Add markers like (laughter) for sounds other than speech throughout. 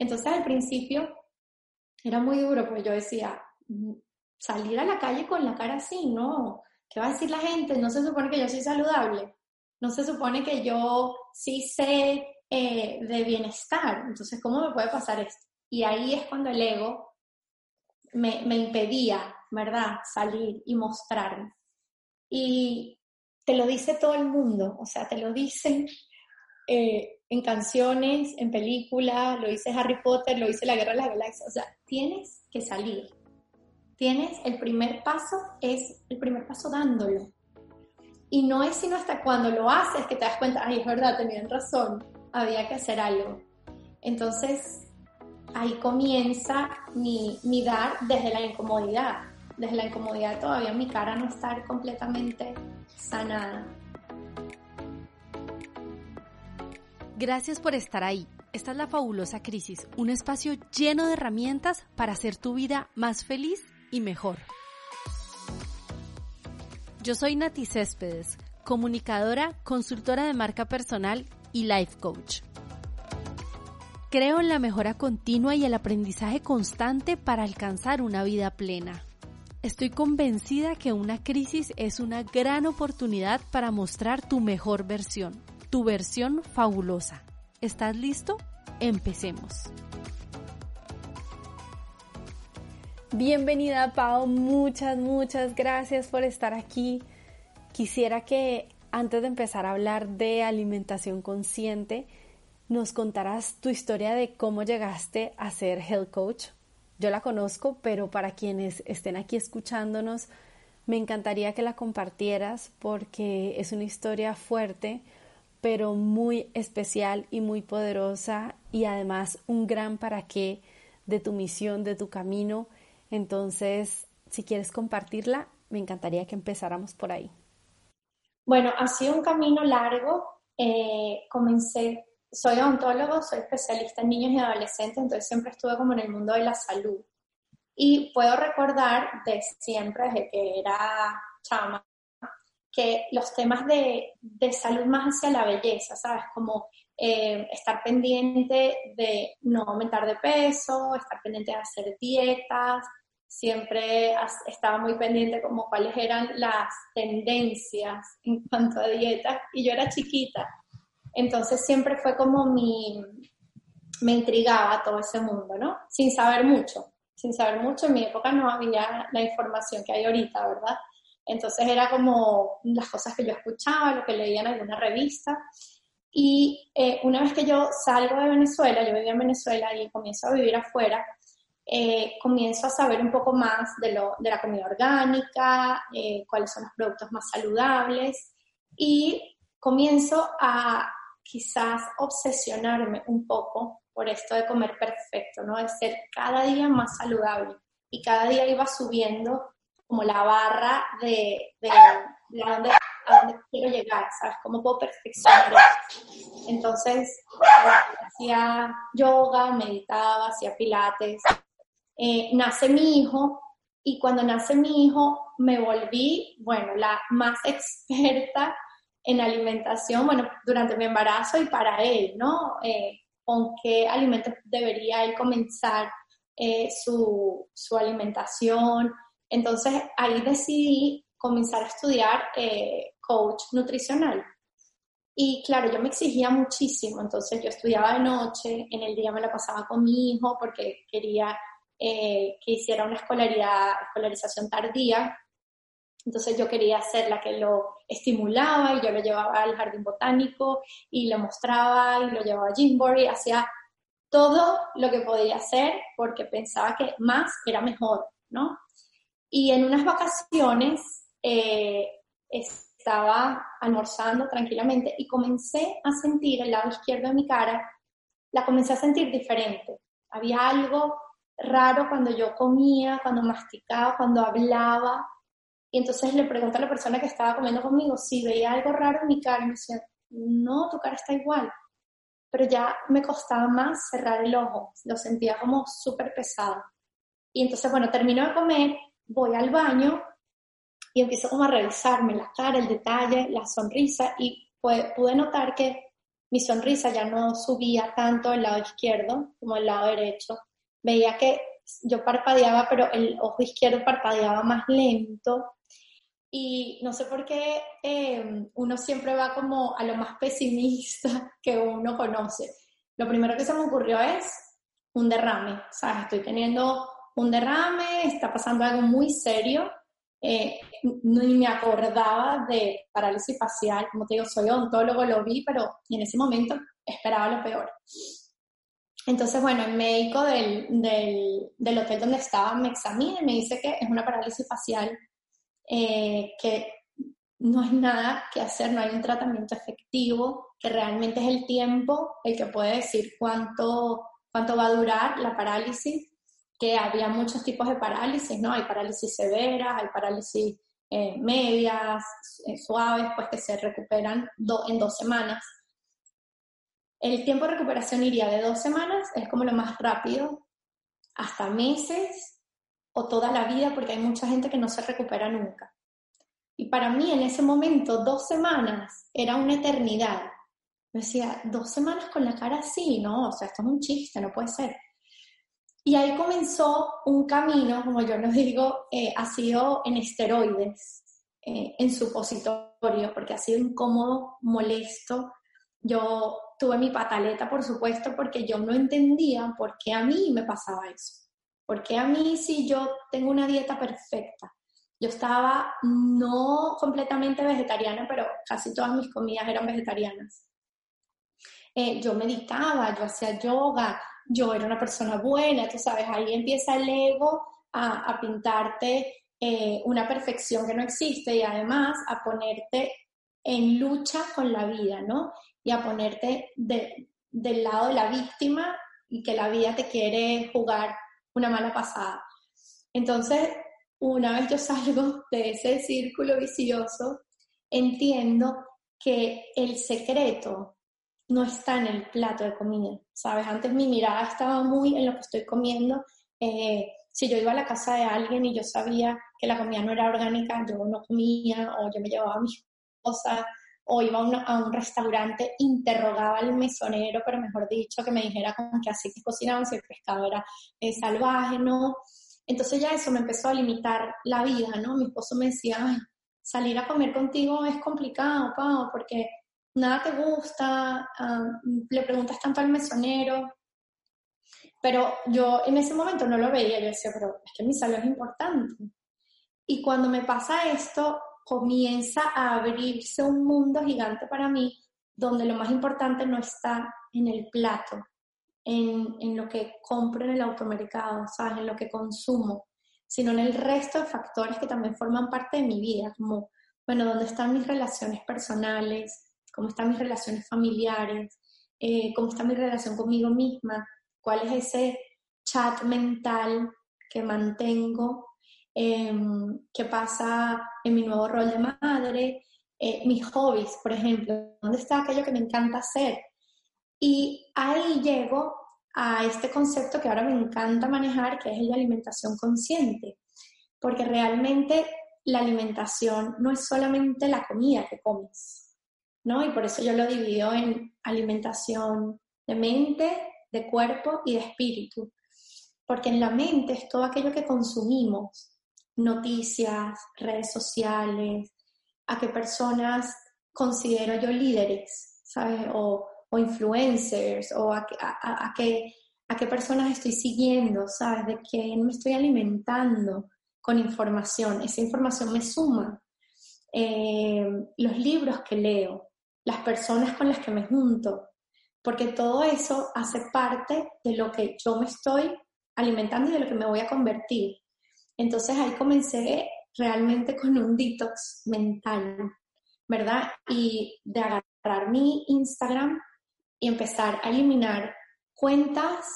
Entonces al principio era muy duro porque yo decía, salir a la calle con la cara así, no. ¿Qué va a decir la gente? No se supone que yo soy saludable. No se supone que yo sí sé eh, de bienestar. Entonces, ¿cómo me puede pasar esto? Y ahí es cuando el ego me, me impedía, ¿verdad?, salir y mostrarme. Y te lo dice todo el mundo, o sea, te lo dicen eh, en canciones, en películas, lo dice Harry Potter, lo dice La Guerra de las Galaxias, o sea, tienes que salir. Tienes el primer paso, es el primer paso dándolo. Y no es sino hasta cuando lo haces que te das cuenta, ay, es verdad, tenían razón, había que hacer algo. Entonces, ahí comienza mi, mi dar desde la incomodidad. Desde la incomodidad todavía mi cara no está completamente sanada. Gracias por estar ahí. Esta es la fabulosa crisis, un espacio lleno de herramientas para hacer tu vida más feliz y mejor. Yo soy Nati Céspedes, comunicadora, consultora de marca personal y life coach. Creo en la mejora continua y el aprendizaje constante para alcanzar una vida plena. Estoy convencida que una crisis es una gran oportunidad para mostrar tu mejor versión, tu versión fabulosa. ¿Estás listo? Empecemos. Bienvenida Pau, muchas, muchas gracias por estar aquí. Quisiera que antes de empezar a hablar de alimentación consciente, nos contarás tu historia de cómo llegaste a ser health coach. Yo la conozco, pero para quienes estén aquí escuchándonos, me encantaría que la compartieras porque es una historia fuerte, pero muy especial y muy poderosa y además un gran para qué de tu misión, de tu camino. Entonces, si quieres compartirla, me encantaría que empezáramos por ahí. Bueno, ha sido un camino largo. Eh, comencé soy odontólogo, soy especialista en niños y adolescentes, entonces siempre estuve como en el mundo de la salud. Y puedo recordar de siempre, desde que era chama, que los temas de, de salud más hacia la belleza, ¿sabes? Como eh, estar pendiente de no aumentar de peso, estar pendiente de hacer dietas, siempre estaba muy pendiente como cuáles eran las tendencias en (laughs) cuanto a dietas. Y yo era chiquita, entonces siempre fue como mi, me intrigaba todo ese mundo, ¿no? Sin saber mucho, sin saber mucho, en mi época no había la información que hay ahorita, ¿verdad? Entonces era como las cosas que yo escuchaba, lo que leía en alguna revista. Y eh, una vez que yo salgo de Venezuela, yo vivía en Venezuela y comienzo a vivir afuera, eh, comienzo a saber un poco más de, lo, de la comida orgánica, eh, cuáles son los productos más saludables y comienzo a quizás obsesionarme un poco por esto de comer perfecto, ¿no? De ser cada día más saludable. Y cada día iba subiendo como la barra de, de, de a dónde quiero llegar, ¿sabes? ¿Cómo puedo perfeccionar Entonces, hacía yoga, meditaba, hacía pilates. Eh, nace mi hijo y cuando nace mi hijo me volví, bueno, la más (laughs) experta en alimentación, bueno, durante mi embarazo y para él, ¿no? Eh, con qué alimentos debería él comenzar eh, su, su, alimentación. Entonces ahí decidí comenzar a estudiar eh, coach nutricional. Y claro, yo me exigía muchísimo, entonces yo estudiaba de noche, en el día me la pasaba con mi hijo porque quería que hiciera una escolarización tardía, entonces yo quería ser la que lo estimulaba y yo lo llevaba al jardín botánico y lo mostraba y lo llevaba a Jimboree, hacía todo lo que podía hacer porque pensaba que más era mejor, ¿no? Y en unas vacaciones eh, estaba almorzando tranquilamente y comencé a sentir el lado izquierdo de mi cara, la comencé a sentir diferente. Había algo raro cuando yo comía, cuando masticaba, cuando hablaba, y entonces le pregunto a la persona que estaba comiendo conmigo si veía algo raro en mi cara y me decía, no, tu cara está igual. Pero ya me costaba más cerrar el ojo, lo sentía como súper pesado. Y entonces, bueno, termino de comer, voy al baño y empiezo como a revisarme la cara, el detalle, la sonrisa y pude notar que mi sonrisa ya no subía tanto el lado izquierdo como el lado derecho. Veía que yo parpadeaba, pero el ojo izquierdo parpadeaba más lento y no sé por qué em, uno siempre va como a lo más pesimista (laughs) que uno conoce. Lo primero que se me ocurrió es un derrame, o estoy teniendo un derrame, está pasando algo muy serio, eh, ni me acordaba de parálisis facial, como te digo, soy odontólogo, lo vi, pero en ese momento esperaba lo peor. Entonces, bueno, el médico del, del, hotel donde estaba me examina y me dice que es una parálisis facial eh, que no hay nada que hacer, no hay un tratamiento efectivo, que realmente es el tiempo el que puede decir cuánto, cuánto va a durar la parálisis, que había muchos tipos de parálisis, ¿no? Hay parálisis severas, hay parálisis eh, medias, eh, suaves, pues que se recuperan en dos semanas. El tiempo de recuperación iría de dos semanas, es como lo más rápido, hasta meses, o toda la vida porque hay mucha gente que no se recupera nunca. Y para mí en ese momento dos semanas era una eternidad. Me decía, dos semanas con la cara así, ¿no? O sea, esto es un chiste, no puede ser. Y ahí comenzó un camino, como yo les digo, eh, ha sido en esteroides, eh, en supositorio, porque ha sido incómodo, molesto. Yo tuve mi pataleta, por supuesto, porque yo no entendía por qué a mí me pasaba eso. Porque a mí si yo tengo una dieta perfecta, yo estaba no completamente vegetariana, pero casi todas mis comidas eran vegetarianas. Eh, yo meditaba, yo hacía yoga, yo era una persona buena, tú sabes, ahí empieza el ego a, pintarte eh, una perfección que no existe y además a ponerte en lucha con la vida, ¿no? Y a ponerte del lado de la víctima y que la vida te quiere jugar una mala pasada. Entonces, una vez yo salgo de ese círculo vicioso, entiendo que el secreto no está en el plato de comida, ¿sabes? Antes mi mirada estaba muy en lo que estoy comiendo. Eh, si yo iba a la casa de alguien y yo sabía que la comida no era orgánica, yo no comía o yo me llevaba mis cosas o iba a, un restaurante, interrogaba al mesonero, pero mejor dicho, que me dijera con qué que cocinaban, si el pescado era eh, salvaje, ¿no? Entonces ya eso me empezó a limitar la vida, ¿no? Mi esposo me decía, salir a comer contigo es complicado, Pau, porque nada te gusta, ah, le preguntas tanto al mesonero, pero yo en ese momento no lo veía, yo decía, pero es que mi salud es importante. Y cuando me pasa esto, comienza a abrirse un mundo gigante para mí, donde lo más importante no está en el plato, en, en lo que compro en el automercado, ¿sabes? en lo que consumo, sino en el resto de factores que también forman parte de mi vida, como, bueno, dónde están mis relaciones personales, cómo están mis relaciones familiares, eh, cómo está mi relación conmigo misma, cuál es ese chat mental que mantengo Em, qué pasa en mi nuevo rol de madre, eh, mis hobbies, por ejemplo, dónde está aquello que me encanta hacer. Y ahí llego a este concepto que ahora me encanta manejar, que es el de alimentación consciente, porque realmente la alimentación no es solamente la comida que comes, ¿no? Y por eso yo lo divido en alimentación de mente, de cuerpo y de espíritu, porque en la mente es todo aquello que consumimos, noticias, redes sociales, a qué personas considero yo líderes, ¿sabes? O, influencers, o a, a, qué, a qué personas estoy siguiendo, ¿sabes? De quién me estoy alimentando con información. Esa información me suma. Eh, los libros que leo, las personas con las que me junto, porque todo eso hace parte de lo que yo me estoy alimentando y de lo que me voy a convertir. Entonces ahí comencé realmente con un detox mental, ¿verdad? Y de agarrar mi Instagram y empezar a eliminar cuentas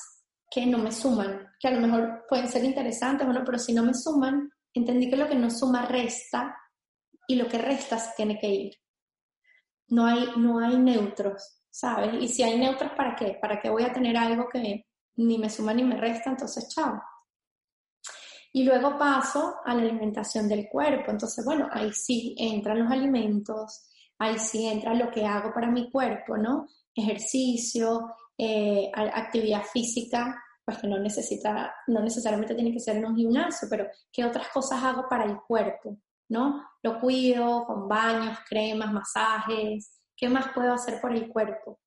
que no me suman, que a lo mejor pueden ser interesantes, bueno, pero si no me suman, entendí que lo que no suma resta y lo que resta tiene que ir. No hay, no hay neutros, ¿sabes? Y si hay neutros, ¿para qué? ¿Para qué voy a tener algo que ni me suma ni me resta? Entonces, chao. Y luego paso a la alimentación del cuerpo. Entonces, bueno, ahí sí entran los alimentos, ahí sí entra lo que hago para mi cuerpo, ¿no? Ejercicio, eh, actividad física, pues que no necesita, no necesariamente tiene que ser en un gimnasio, pero qué otras cosas hago para el cuerpo, ¿no? Lo cuido con baños, cremas, masajes, ¿qué más puedo hacer por el cuerpo?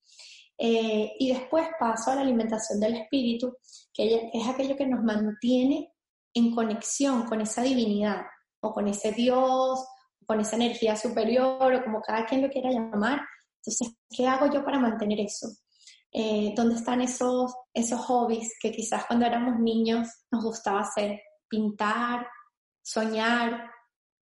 Eh, y después paso a la alimentación del espíritu, que es aquello que nos mantiene en conexión con esa divinidad o con ese Dios, o con esa energía superior o como cada quien lo quiera llamar. Entonces, ¿qué hago yo para mantener eso? Eh, ¿Dónde están esos, esos hobbies que quizás cuando éramos niños nos gustaba hacer? Pintar, soñar,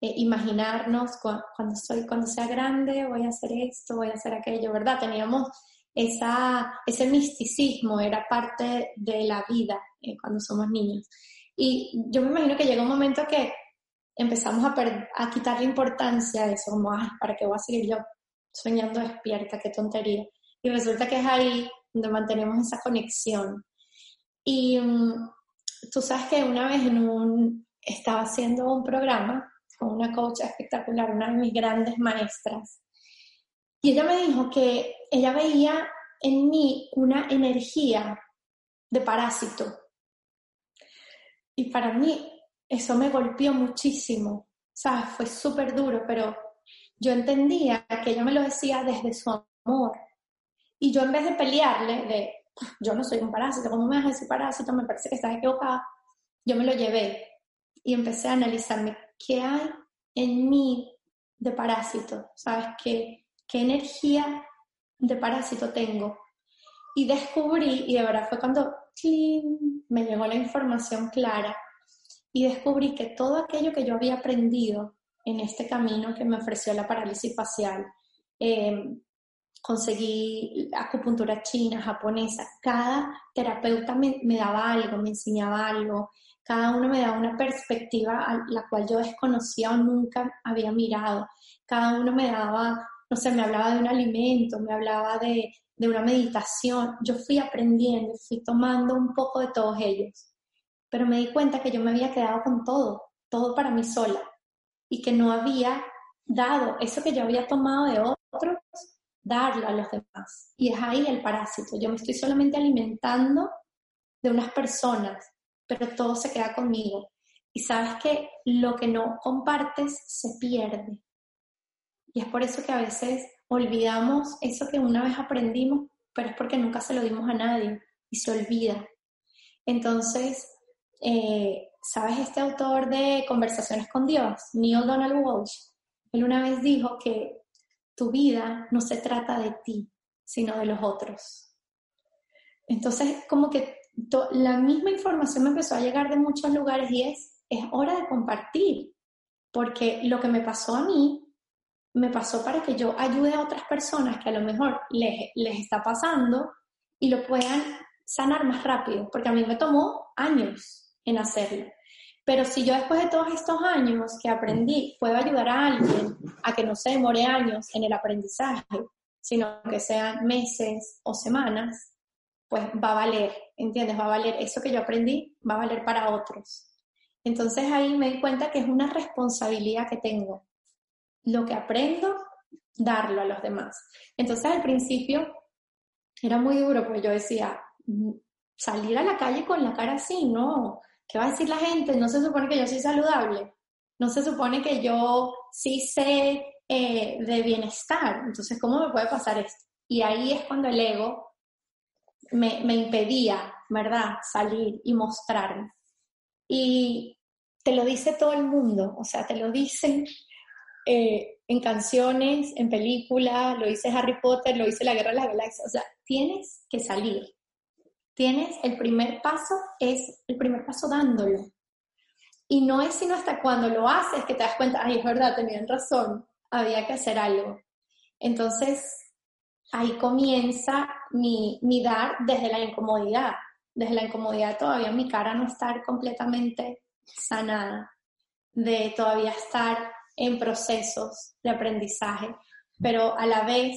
eh, imaginarnos cuando, soy, cuando sea grande voy a hacer esto, voy a hacer aquello, ¿verdad? Teníamos esa, ese misticismo, era parte de la vida eh, cuando somos niños. Y yo me imagino que llega un momento que empezamos a, a quitarle importancia a eso, como, ¿para qué voy a seguir yo soñando despierta? Qué tontería. Y resulta que es ahí donde mantenemos esa conexión. Y mm, tú sabes que una vez en un, estaba haciendo un programa con una coach espectacular, una de mis grandes maestras, y ella me dijo que ella veía en mí una energía de parásito, y para mí eso me golpeó muchísimo, ¿sabes? Fue súper duro, pero yo entendía que ella me lo decía desde su amor. Y yo en vez de pelearle, de yo no soy un parásito, ¿cómo me vas a decir parásito? Me parece que estás equivocada. Yo me lo llevé y empecé a analizarme qué hay en mí de parásito, ¿sabes? ¿Qué, qué energía de parásito tengo? Y descubrí, y de verdad fue cuando me llegó la información clara y descubrí que todo aquello que yo había aprendido en este camino que me ofreció la parálisis facial, em, conseguí acupuntura china, japonesa, cada terapeuta me, daba algo, me enseñaba algo, cada uno me daba una perspectiva a la cual yo desconocía o nunca había mirado, cada uno me daba, no sé, me hablaba de un alimento, me hablaba de, de una meditación, yo fui aprendiendo, fui tomando un poco de todos ellos, pero me di cuenta que yo me había quedado con todo, todo para mí sola, y que no había dado eso que yo había tomado de otros, darlo a los demás. Y es ahí el parásito, yo me estoy solamente alimentando de unas personas, pero todo se queda conmigo. Y sabes que lo que no compartes se pierde. Y es por eso que a veces olvidamos eso que una vez aprendimos, pero es porque nunca se lo dimos a nadie y se olvida. Entonces, eh, ¿sabes este autor de Conversaciones con Dios, Neil Donald Walsh? Él una vez dijo que tu vida no se trata de ti, sino de los otros. Entonces, como que la misma información me empezó a llegar de muchos lugares y es, es hora de compartir, porque lo que me pasó a mí me pasó para que yo ayude a otras personas que a lo mejor les, les está pasando y lo puedan sanar más rápido, porque a mí me tomó años en hacerlo. Pero si yo después de todos estos años que aprendí puedo ayudar a alguien a que no se demore años en el aprendizaje, sino que sean meses o semanas, pues va a valer, ¿entiendes? Va a valer eso que yo aprendí, va a valer para otros. Entonces ahí me di cuenta que es una responsabilidad que tengo. Lo que aprendo, darlo a los demás. Entonces al principio era muy duro porque yo decía, mm, salir a la calle con la cara así, no. ¿Qué va a decir la gente? No se supone que yo soy saludable. No se supone que yo sí sé eh, de bienestar. Entonces, ¿cómo me puede pasar esto? Y ahí es cuando el ego me, impedía, ¿verdad?, salir y mostrarme. Y te lo dice todo el mundo, o sea, te lo dicen eh, en canciones, en películas, lo dice Harry Potter, lo dice La Guerra de las Galaxias, o sea, tienes que salir. Tienes el primer paso, es el primer paso dándolo. Y no es sino hasta cuando lo haces que te das cuenta, ay, es verdad, tenían razón, había que hacer algo. Entonces, ahí comienza mi, mi dar desde la incomodidad. Desde la incomodidad todavía mi cara no estar completamente sanada, de todavía estar en procesos de aprendizaje, pero a la vez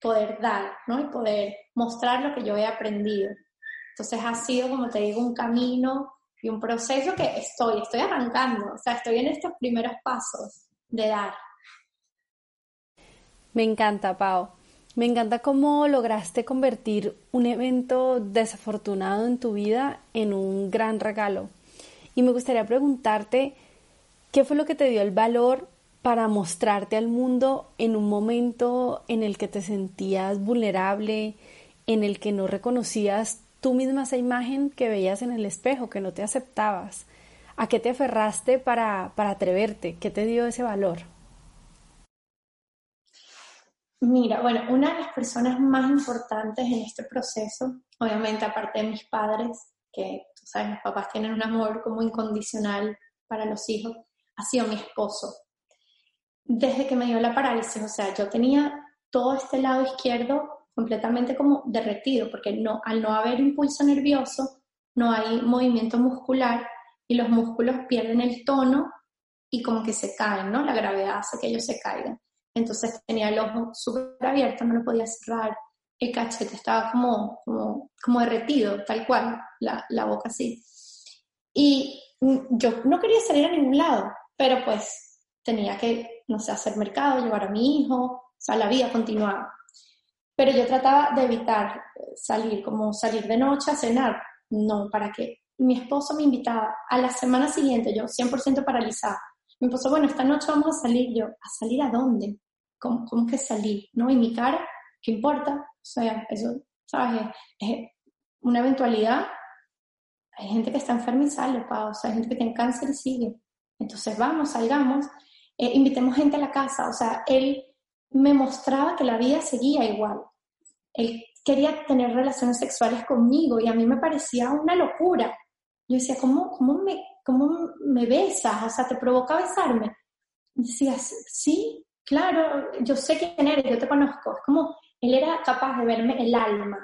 poder dar, ¿no? Y poder mostrar lo que yo he aprendido. Entonces ha sido, como te digo, un camino y un proceso que estoy, estoy arrancando, o sea, estoy en estos primeros pasos de dar. Me encanta, Pau. Me encanta cómo lograste convertir un evento desafortunado en tu vida en un gran regalo. Y me gustaría preguntarte, ¿qué fue lo que te dio el valor para mostrarte al mundo en un momento en el que te sentías vulnerable, en el que no reconocías tú misma esa imagen que veías en el espejo, que no te aceptabas? ¿A qué te aferraste para, para atreverte? ¿Qué te dio ese valor? Mira, bueno, una de las personas más importantes en este proceso, obviamente aparte de mis padres, que tú sabes, los papás tienen un amor como incondicional para los hijos, ha sido mi esposo. Desde que me dio la parálisis, o sea, yo tenía todo este lado izquierdo completamente como derretido, porque no, al no haber impulso nervioso, no hay movimiento muscular y los músculos pierden el tono y como que se caen, ¿no? La gravedad hace que ellos se caigan. Entonces tenía el ojo súper abierto, no lo podía cerrar, el cachete estaba como, como, derretido, tal cual, la, la boca así. Y yo no quería salir a ningún lado, pero pues tenía que, no sé, hacer mercado, llevar a mi hijo, o sea, la vida continuaba. Pero yo trataba de evitar salir, como salir de noche a cenar, no, ¿para qué? Mi esposo me invitaba a la semana siguiente, yo 100% paralizada, me puso, bueno, esta noche vamos a salir. Yo, ¿a salir a dónde? ¿Cómo, cómo que salir? ¿No? Y mi cara, ¿qué importa? O sea, eso, ¿sabes? Es una eventualidad. Hay gente que está enferma y sale, pa, o sea, hay gente que tiene cáncer y sigue. Entonces, vamos, salgamos, eh, invitemos gente a la casa. O sea, él me mostraba que la vida seguía igual. Él quería tener relaciones sexuales conmigo y a mí me parecía una locura. Yo decía, ¿cómo, cómo me ¿cómo me besas? O sea, ¿te provoca besarme? Y decías, sí, claro, yo sé quién eres, yo te conozco. Es como, él era capaz de verme el alma,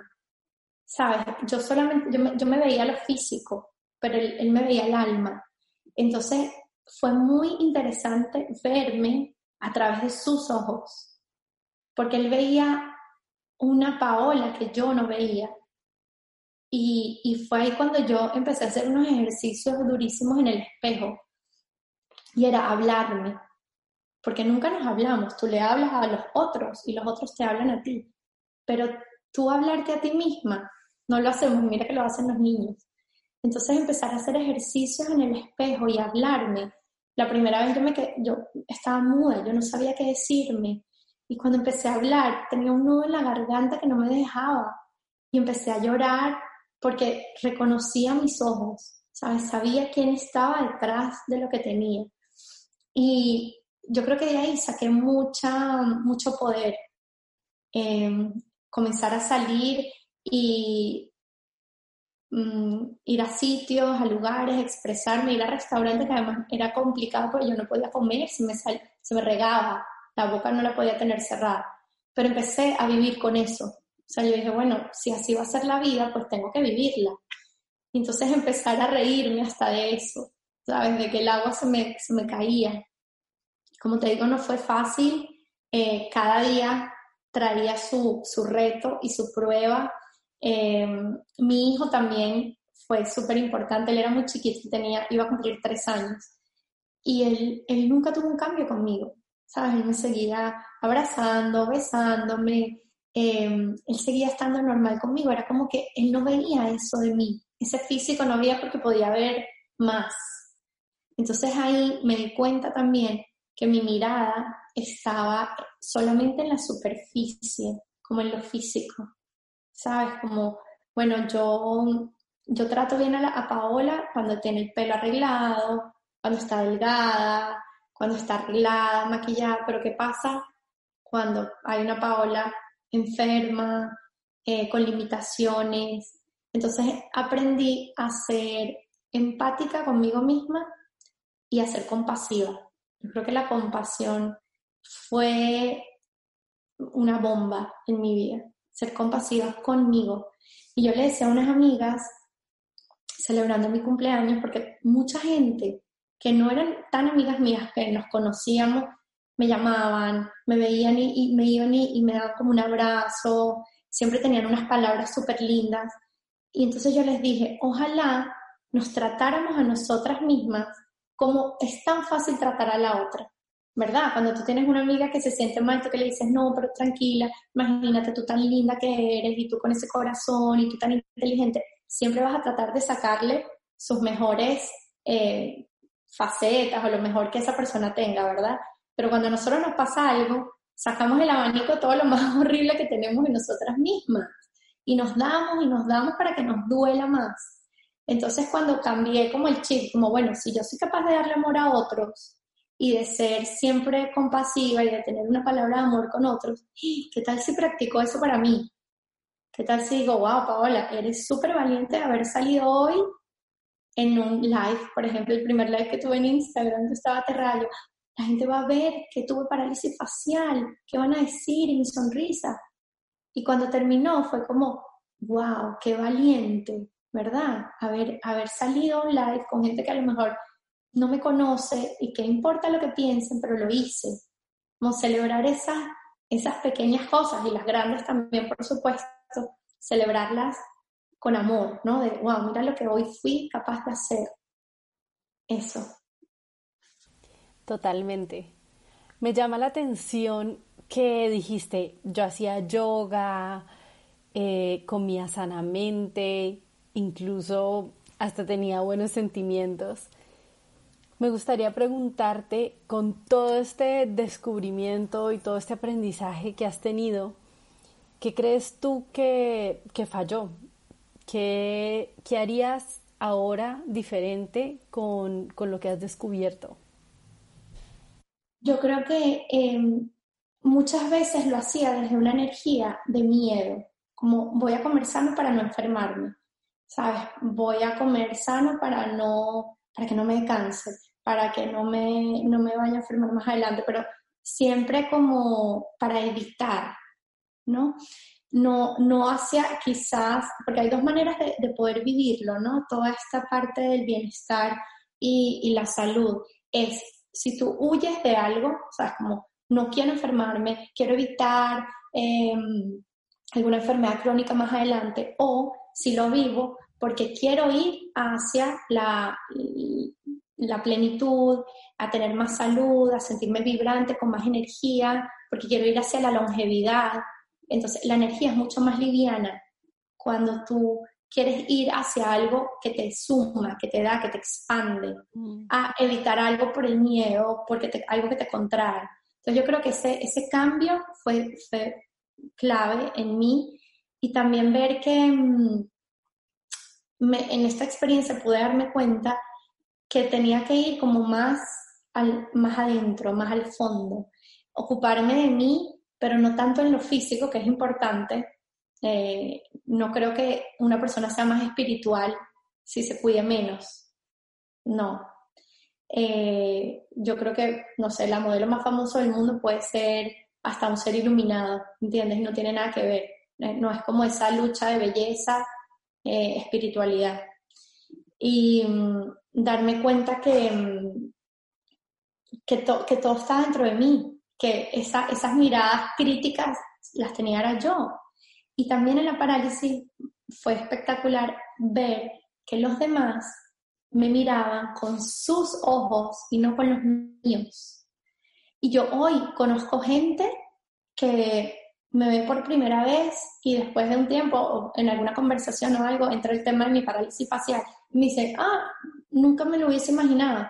¿sabes? Yo solamente, yo me, yo me veía lo físico, pero él, él me veía el alma. Entonces, fue muy interesante verme a través de sus ojos, porque él veía una Paola que yo no veía. Y, fue ahí cuando yo empecé a hacer unos ejercicios durísimos en el espejo. Y era hablarme. Porque nunca nos hablamos. Tú le hablas a los otros y los otros te hablan a ti. Pero tú hablarte a ti misma, no lo hacemos. Mira que lo hacen los niños. Entonces empezar a hacer ejercicios en el espejo y hablarme. La primera vez yo, me quedé, yo estaba muda, yo no sabía qué decirme. Y cuando empecé a hablar, tenía un nudo en la garganta que no me dejaba. Y empecé a llorar porque reconocía mis ojos, ¿sabes? Sabía quién estaba detrás de lo que tenía. Y yo creo que de ahí saqué mucha, mucho poder. Em, comenzar a salir y mm, ir a sitios, a lugares, expresarme, ir a restaurantes que además era complicado porque yo no podía comer, se me, se me regaba, la boca no la podía tener cerrada. Pero empecé a vivir con eso, o sea, yo dije, bueno, si así va a ser la vida, pues tengo que vivirla. Y entonces empezar a reírme hasta de eso. ¿sabes? De que el agua se me, se me caía. Como te digo, no fue fácil. Eh, cada día traía su, su, reto y su prueba. Eh, mi hijo también fue súper importante. Él era muy chiquito, tenía, iba a cumplir tres años. Y él, él nunca tuvo un cambio conmigo. ¿Sabes? Él me seguía abrazando, besándome. Eh, él seguía estando normal conmigo. Era como que él no veía eso de mí. Ese físico no veía porque podía ver más. Entonces ahí me di cuenta también que mi mirada estaba solamente en la superficie, como en lo físico. ¿Sabes? Como, bueno, yo, yo trato bien a, la, a Paola cuando tiene el pelo arreglado, cuando está delgada, cuando está arreglada, maquillada, pero ¿qué pasa cuando hay una Paola enferma, eh, con limitaciones? Entonces aprendí a ser empática conmigo misma y a ser compasiva. Yo creo que la compasión fue una bomba en mi vida, ser compasiva conmigo. Y yo le decía a unas amigas, celebrando mi cumpleaños, porque mucha gente que no eran tan amigas mías, que nos conocíamos, me llamaban, me veían y, me iban y, me daban como un abrazo, siempre tenían unas palabras súper lindas. Y entonces yo les dije, ojalá nos tratáramos a nosotras mismas como es tan fácil tratar a la otra, ¿verdad? Cuando tú tienes una amiga que se siente mal, tú que le dices, no, pero tranquila, imagínate tú tan linda que eres y tú con ese corazón y tú tan inteligente, siempre vas a tratar de sacarle sus mejores eh, facetas o lo mejor que esa persona tenga, ¿verdad? Pero cuando a nosotros nos pasa algo, sacamos el abanico todo lo más (laughs) horrible que tenemos en nosotras mismas y nos damos y nos damos para que nos duela más. Entonces cuando cambié como el chip, como bueno, si yo soy capaz de darle amor a otros y de ser siempre compasiva y de tener una palabra de amor con otros, (gasps) ¿qué tal si practico eso para mí? ¿Qué tal si digo, wow, Paola, eres súper valiente de haber salido hoy en un live, por ejemplo, el primer live que tuve en Instagram, que estaba aterrado, la gente va a ver que tuve parálisis facial, ¿qué van a decir? Y mi sonrisa. Y cuando terminó fue como, wow, qué valiente, ¿verdad? Haber, haber salido un live con gente que a lo mejor no me conoce y que importa lo que piensen, pero lo hice. Como celebrar esas, esas pequeñas cosas y las grandes también, por supuesto, celebrarlas con amor, ¿no? De, wow, mira lo que hoy fui capaz de hacer. Eso. Totalmente. Me llama la atención que dijiste, yo hacía yoga, eh, comía sanamente, incluso hasta tenía buenos sentimientos. Me gustaría preguntarte, con todo este descubrimiento y todo este aprendizaje que has tenido, ¿qué crees tú que, falló? ¿Qué, ¿Qué, harías ahora diferente con, lo que has descubierto? Yo creo que em, muchas veces lo hacía desde una energía de miedo, como voy a comer sano para no enfermarme. ¿sabes? Voy a comer sano para, no, para que no me canse, para que no me, no me vaya a enfermar más adelante, pero siempre como para evitar, ¿no? No, no hacia quizás, porque hay dos maneras de, de poder vivirlo, ¿no? Toda esta parte del bienestar y la salud es si tú huyes de algo, ¿sabes? Como no quiero enfermarme, quiero evitar eh, alguna enfermedad crónica más adelante, o si lo vivo porque quiero ir hacia la, la plenitud, a tener más salud, a sentirme vibrante, con más energía, porque quiero ir hacia la longevidad. Entonces, la energía es mucho más liviana cuando tú quieres ir hacia algo que te suma, que te da, que te expande, mm. a evitar algo por el miedo, porque algo que te contrae. Entonces, yo creo que ese, ese cambio fue, fue clave en mí y también ver que mm, en esta experiencia pude darme cuenta que tenía que ir como más, al, más adentro, más al fondo, ocuparme de mí, pero no tanto en lo físico, que es importante. Eh, no creo que una persona sea más espiritual si se cuide menos. No. Eh, yo creo que, no sé, la modelo más famosa del mundo puede ser hasta un ser iluminado, ¿entiendes? No tiene nada que ver. Eh, no es como esa lucha de belleza, eh, espiritualidad. y mm, darme cuenta que, mm, que, todo está dentro de mí, que esas miradas críticas las tenía era yo. Y también en la parálisis fue espectacular ver que los demás me miraban con sus ojos y no con los míos. Y yo hoy conozco gente que me ve por primera vez y después de un tiempo, en alguna conversación o algo, entra el tema de mi parálisis facial me dice, ah, nunca me lo hubiese imaginado.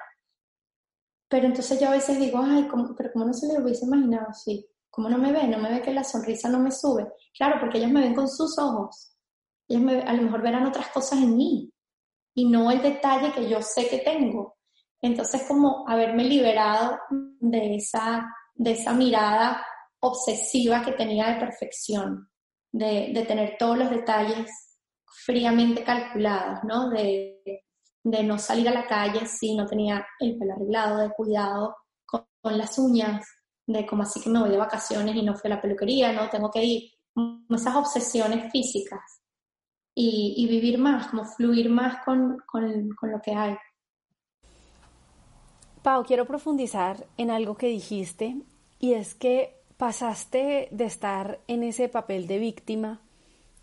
Pero entonces yo a veces digo, ay, pero ¿cómo no se lo hubiese imaginado? Sí, ¿cómo no me ve? No me ve que la sonrisa no me sube. Claro, porque ellos me ven con sus ojos. Ellos me, a lo mejor verán otras cosas en mí y no el detalle que yo sé que tengo. Entonces, como haberme liberado de esa, de esa mirada obsesiva que tenía de perfección, de, de tener todos los detalles fríamente calculados, ¿no? De, de, no salir a la calle si no tenía el pelo arreglado, de cuidado con, las uñas, de como así que me voy de vacaciones y no fui a la peluquería, ¿no? Tengo que ir. Esas obsesiones físicas y, vivir más, como fluir más con, con, con lo que hay. Pau, quiero profundizar en algo que dijiste y es que pasaste de estar en ese papel de víctima,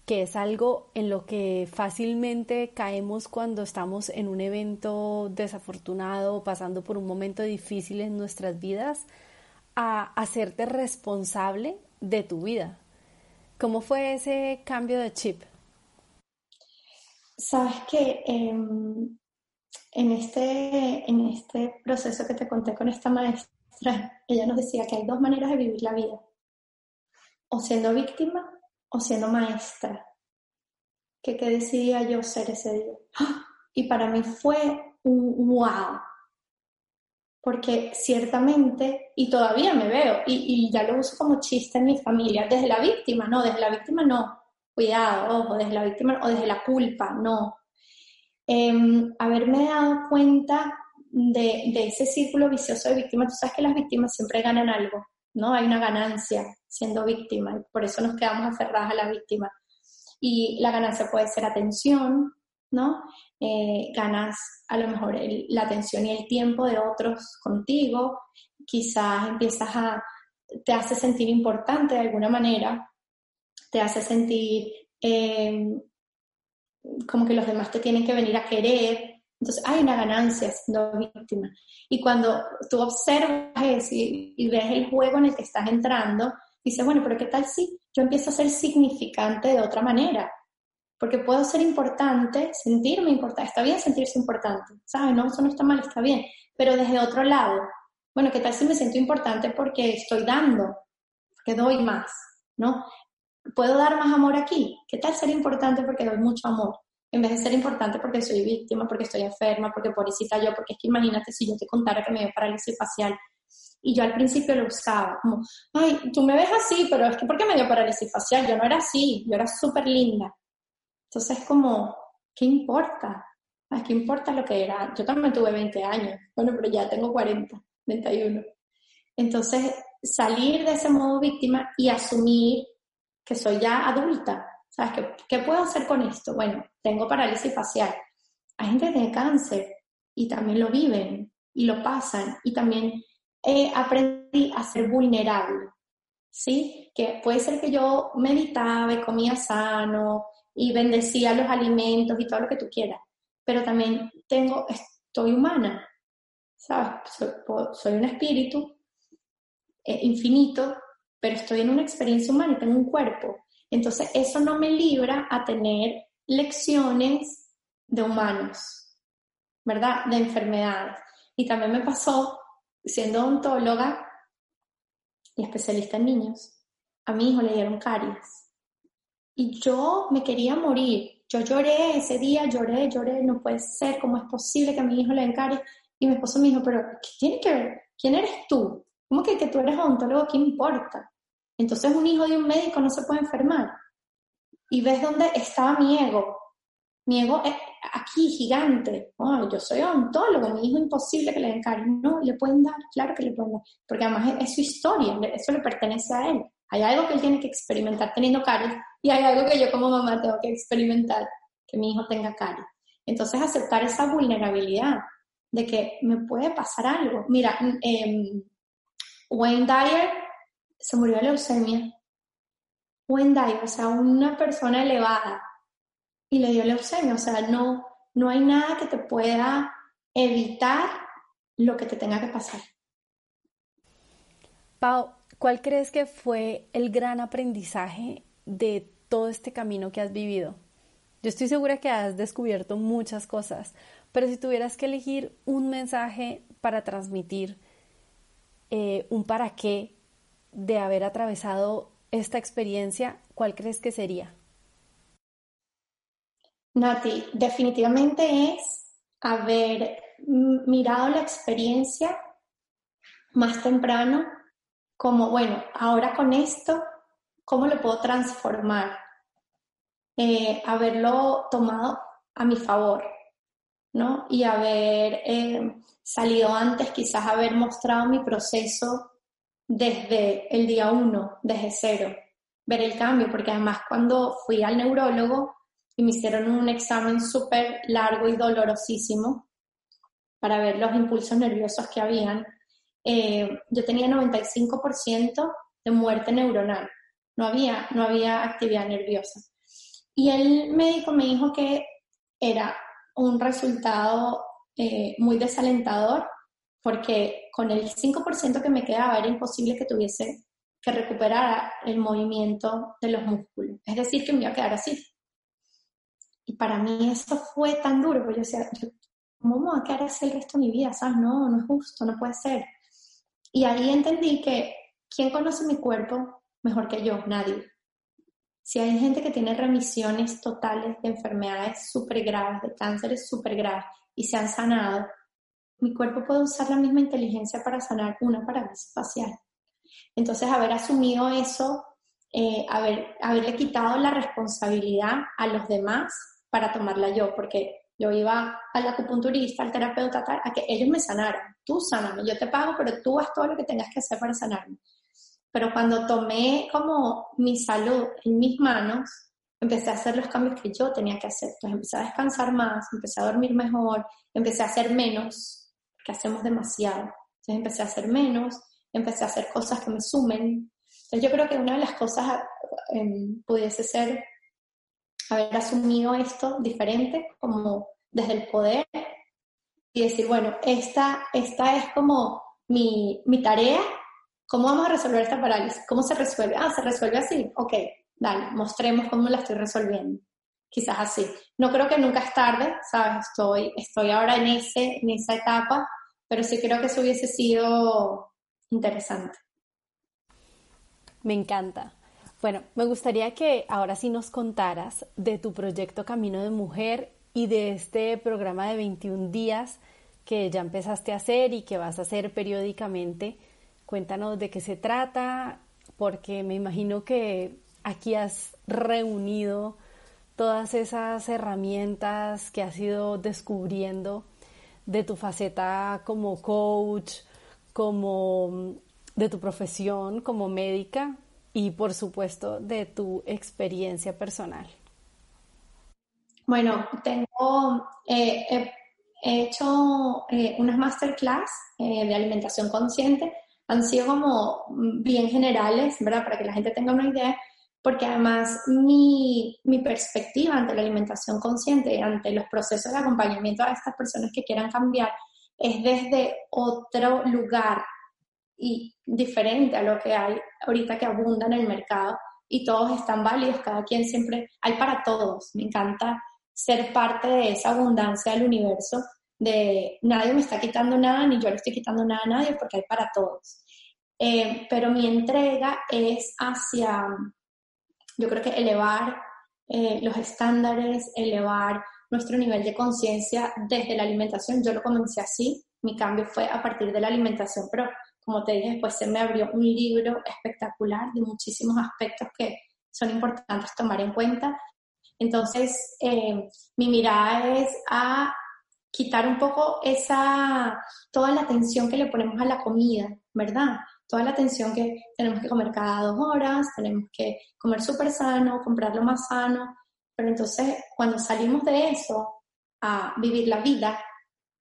que es algo en lo que fácilmente caemos cuando estamos en un evento desafortunado, pasando por un momento difícil en nuestras vidas, a hacerte responsable de tu vida. ¿Cómo fue ese cambio de chip? Sabes que em, en, este, en este proceso que te conté con esta maestra, ella nos decía que hay dos maneras de vivir la vida, o siendo víctima o siendo maestra. Que qué decidía yo ser ese día. Y para mí fue un wow, porque ciertamente, y todavía me veo, y, ya lo uso como chiste en mi familia, desde la víctima, no, desde la víctima no, cuidado, ojo, desde la víctima o desde la culpa, no. Em, haberme dado cuenta de, de, ese círculo vicioso de víctimas, tú sabes que las víctimas siempre ganan algo, ¿no? Hay una ganancia siendo víctima y por eso nos quedamos aferradas a la víctima. Y la ganancia puede ser atención, ¿no? Eh, ganas a lo mejor la atención y el tiempo de otros contigo, quizás empiezas a, te hace sentir importante de alguna manera, te hace sentir em, como que los demás te tienen que venir a querer. Entonces hay una ganancia siendo víctima. Y cuando tú observas eso y, ves el juego en el que estás entrando, dices, bueno, pero ¿qué tal si yo empiezo a ser significante de otra manera? Porque puedo ser importante, sentirme importante. Está bien sentirse importante, ¿sabes? No, eso no está mal, está bien. Pero desde otro lado, bueno, ¿qué tal si me siento importante porque estoy dando? Porque doy más, ¿no? ¿Puedo dar más amor aquí? ¿Qué tal ser importante porque doy mucho amor? En vez de ser importante porque soy víctima, porque estoy enferma, porque pobrecita yo, porque es que imagínate si yo te contara que me dio parálisis facial. Y yo al principio lo usaba como, ay, tú me ves así, pero es que ¿por qué me dio parálisis facial? Yo no era así, yo era súper linda. Entonces como, ¿qué importa? ¿Qué importa lo que era? Yo también tuve 20 años, bueno, pero ya tengo 40, 31. Entonces, salir de ese modo víctima y asumir que soy ya adulta. ¿Sabes qué, qué puedo hacer con esto? Bueno, tengo parálisis facial. Hay gente que tiene cáncer y también lo viven y lo pasan y también eh, aprendí a ser vulnerable. ¿Sí? Que puede ser que yo meditaba y comía sano y bendecía los alimentos y todo lo que tú quieras, pero también tengo, estoy humana, ¿sabes? Soy, un espíritu eh, infinito pero estoy en una experiencia humana tengo un cuerpo. Entonces, eso no me libra a tener lecciones de humanos, ¿verdad? De enfermedades. Y también me pasó, siendo odontóloga y especialista en niños, a mi hijo le dieron caries. Y yo me quería morir. Yo lloré ese día, lloré, lloré, no puede ser, ¿cómo es posible que a mi hijo le den caries? Y mi esposo me dijo, pero ¿qué tiene que ver? ¿Quién eres tú? ¿Cómo que, que tú eres odontólogo? ¿Qué importa? Entonces un hijo de un médico no se puede enfermar. Y ves dónde estaba mi ego. Mi ego es aquí gigante. Oh, yo soy odontólogo, mi hijo imposible que le den cariño. No, le pueden dar, claro que le pueden dar. Porque además es, su historia, eso le pertenece a él. Hay algo que él tiene que experimentar teniendo caries y hay algo que yo como mamá tengo que experimentar, que mi hijo tenga caries. Entonces aceptar esa vulnerabilidad de que me puede pasar algo. Mira, em, Wayne Dyer se murió de leucemia. Wayne Dyer, o sea, una persona elevada y le dio leucemia, o sea, no, no hay nada que te pueda evitar lo que te tenga que pasar. Pau, ¿cuál crees que fue el gran aprendizaje de todo este camino que has vivido? Yo estoy segura que has descubierto muchas cosas, pero si tuvieras que elegir un mensaje para transmitir, eh, un para qué de haber atravesado esta experiencia, ¿cuál crees que sería? Nati, definitivamente es haber mirado la experiencia más temprano como, bueno, ahora con esto, ¿cómo lo puedo transformar? Eh, haberlo tomado a mi favor, ¿no? Y haber eh, salido antes, quizás haber mostrado mi proceso desde el día uno, desde cero, ver el cambio, porque además cuando fui al neurólogo y me hicieron un examen súper largo y dolorosísimo para ver los impulsos nerviosos que habían, eh, yo tenía 95% de muerte neuronal, no había, no había actividad nerviosa. Y el médico me dijo que era un resultado eh, muy desalentador porque con el 5% que me quedaba era imposible que tuviese que recuperar el movimiento de los músculos. Es decir, que me iba a quedar así. Y para mí eso fue tan duro, porque yo decía, ¿cómo me voy a quedar así el resto de mi vida? ¿Sabes? No, no es justo, no puede ser. Y ahí entendí que, ¿quién conoce mi cuerpo mejor que yo? Nadie. Si hay gente que tiene remisiones totales de enfermedades súper graves, de cánceres súper graves, y se han sanado, mi cuerpo puede usar la misma inteligencia para sanar una parálisis facial. Entonces, haber asumido eso, eh, haber, haberle quitado la responsabilidad a los demás para tomarla yo, porque yo iba al acupunturista, al terapeuta, a que ellos me sanaran. Tú sáname, yo te pago, pero tú haz todo lo que tengas que hacer para sanarme. Pero cuando tomé como mi salud en mis manos, empecé a hacer los cambios que yo tenía que hacer. Entonces empecé a descansar más, empecé a dormir mejor, empecé a hacer menos, que hacemos demasiado. Entonces empecé a hacer menos, empecé a hacer cosas que me sumen. Entonces yo creo que una de las cosas em, pudiese ser haber asumido esto diferente, como desde el poder, y decir, bueno, esta, esta es como mi, mi tarea ¿Cómo vamos a resolver esta parálisis? ¿Cómo se resuelve? Ah, se resuelve así. Ok, dale, mostremos cómo la estoy resolviendo. Quizás así. No creo que nunca es tarde, ¿sabes? Estoy, estoy ahora en, ese, en esa etapa, pero sí creo que eso hubiese sido interesante. Me encanta. Bueno, me gustaría que ahora sí nos contaras de tu proyecto Camino de Mujer y de este programa de 21 días que ya empezaste a hacer y que vas a hacer periódicamente Cuéntanos de qué se trata, porque me imagino que aquí has reunido todas esas herramientas que has ido descubriendo de tu faceta como coach, como de tu profesión como médica y por supuesto de tu experiencia personal. Bueno, tengo, eh, he hecho eh, unas masterclass eh, de alimentación consciente han sido como bien generales, ¿verdad? Para que la gente tenga una idea, porque además mi, mi perspectiva ante la alimentación consciente, ante los procesos de acompañamiento a estas personas que quieran cambiar, es desde otro lugar y diferente a lo que hay ahorita que abunda en el mercado y todos están válidos, cada quien siempre, hay para todos, me encanta ser parte de esa abundancia del universo de nadie me está quitando nada, ni yo le estoy quitando nada a nadie, porque hay para todos. Eh, pero mi entrega es hacia, yo creo que elevar eh, los estándares, elevar nuestro nivel de conciencia desde la alimentación. Yo lo comencé así, mi cambio fue a partir de la alimentación, pero como te dije, después se me abrió un libro espectacular de muchísimos aspectos que son importantes tomar en cuenta. Entonces, eh, mi mirada es a quitar un poco esa, toda la atención que le ponemos a la comida, ¿verdad? Toda la atención que tenemos que comer cada dos horas, tenemos que comer súper sano, comprar lo más sano, pero entonces cuando salimos de eso a vivir la vida,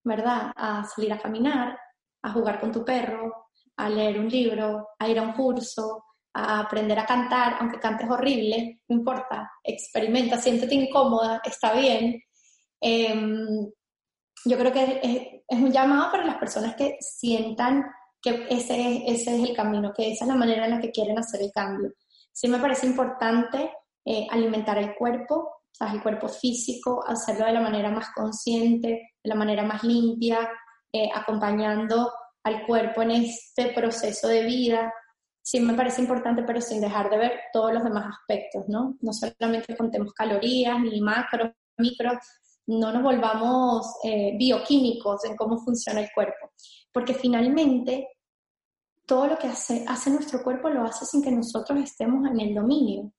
¿verdad? A salir a caminar, a jugar con tu perro, a leer un libro, a ir a un curso, a aprender a cantar, aunque cantes horrible, no importa, experimenta, siéntete incómoda, está bien. Em, yo creo que es, es, un llamado para las personas que sientan que ese es, ese es el camino, que esa es la manera en la que quieren hacer el cambio. Sí me parece importante eh, alimentar el cuerpo, o sea, el cuerpo físico, hacerlo de la manera más consciente, de la manera más limpia, eh, acompañando al cuerpo en este proceso de vida. Sí me parece importante, pero sin dejar de ver todos los demás aspectos, ¿no? No solamente contemos calorías, ni macros, micros, no nos volvamos eh, bioquímicos en cómo funciona el cuerpo, porque finalmente todo lo que hace, hace nuestro cuerpo lo hace sin que nosotros estemos en el dominio.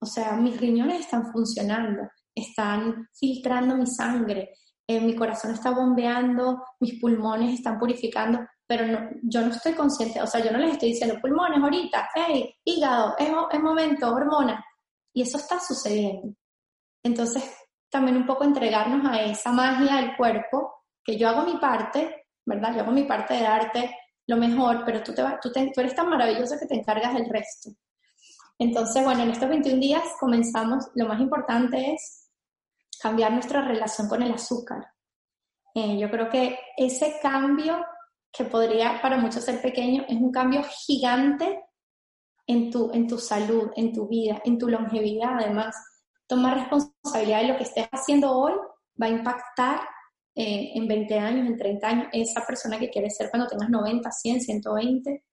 O sea, mis riñones están funcionando, están filtrando mi sangre, eh, mi corazón está bombeando, mis pulmones están purificando, pero yo no estoy consciente, o sea, yo no les estoy diciendo pulmones ahorita, hey, hígado, es, es momento, hormona. Y eso está sucediendo. Entonces, también un poco entregarnos a esa magia del cuerpo, que yo hago mi parte, ¿verdad? Yo hago mi parte de darte lo mejor, pero tú, te, tú, tú eres tan maravilloso que te encargas del resto. Entonces, bueno, en estos 21 días comenzamos, lo más importante es cambiar nuestra relación con el azúcar. Eh, yo creo que ese cambio, que podría para muchos ser pequeño, es un cambio gigante en tu, en tu salud, en tu vida, en tu longevidad además. Tomar responsabilidad de lo que estés haciendo hoy va a impactar eh, en 20 años, en 30 años, esa persona que quieres ser cuando tengas 90, 100, 120.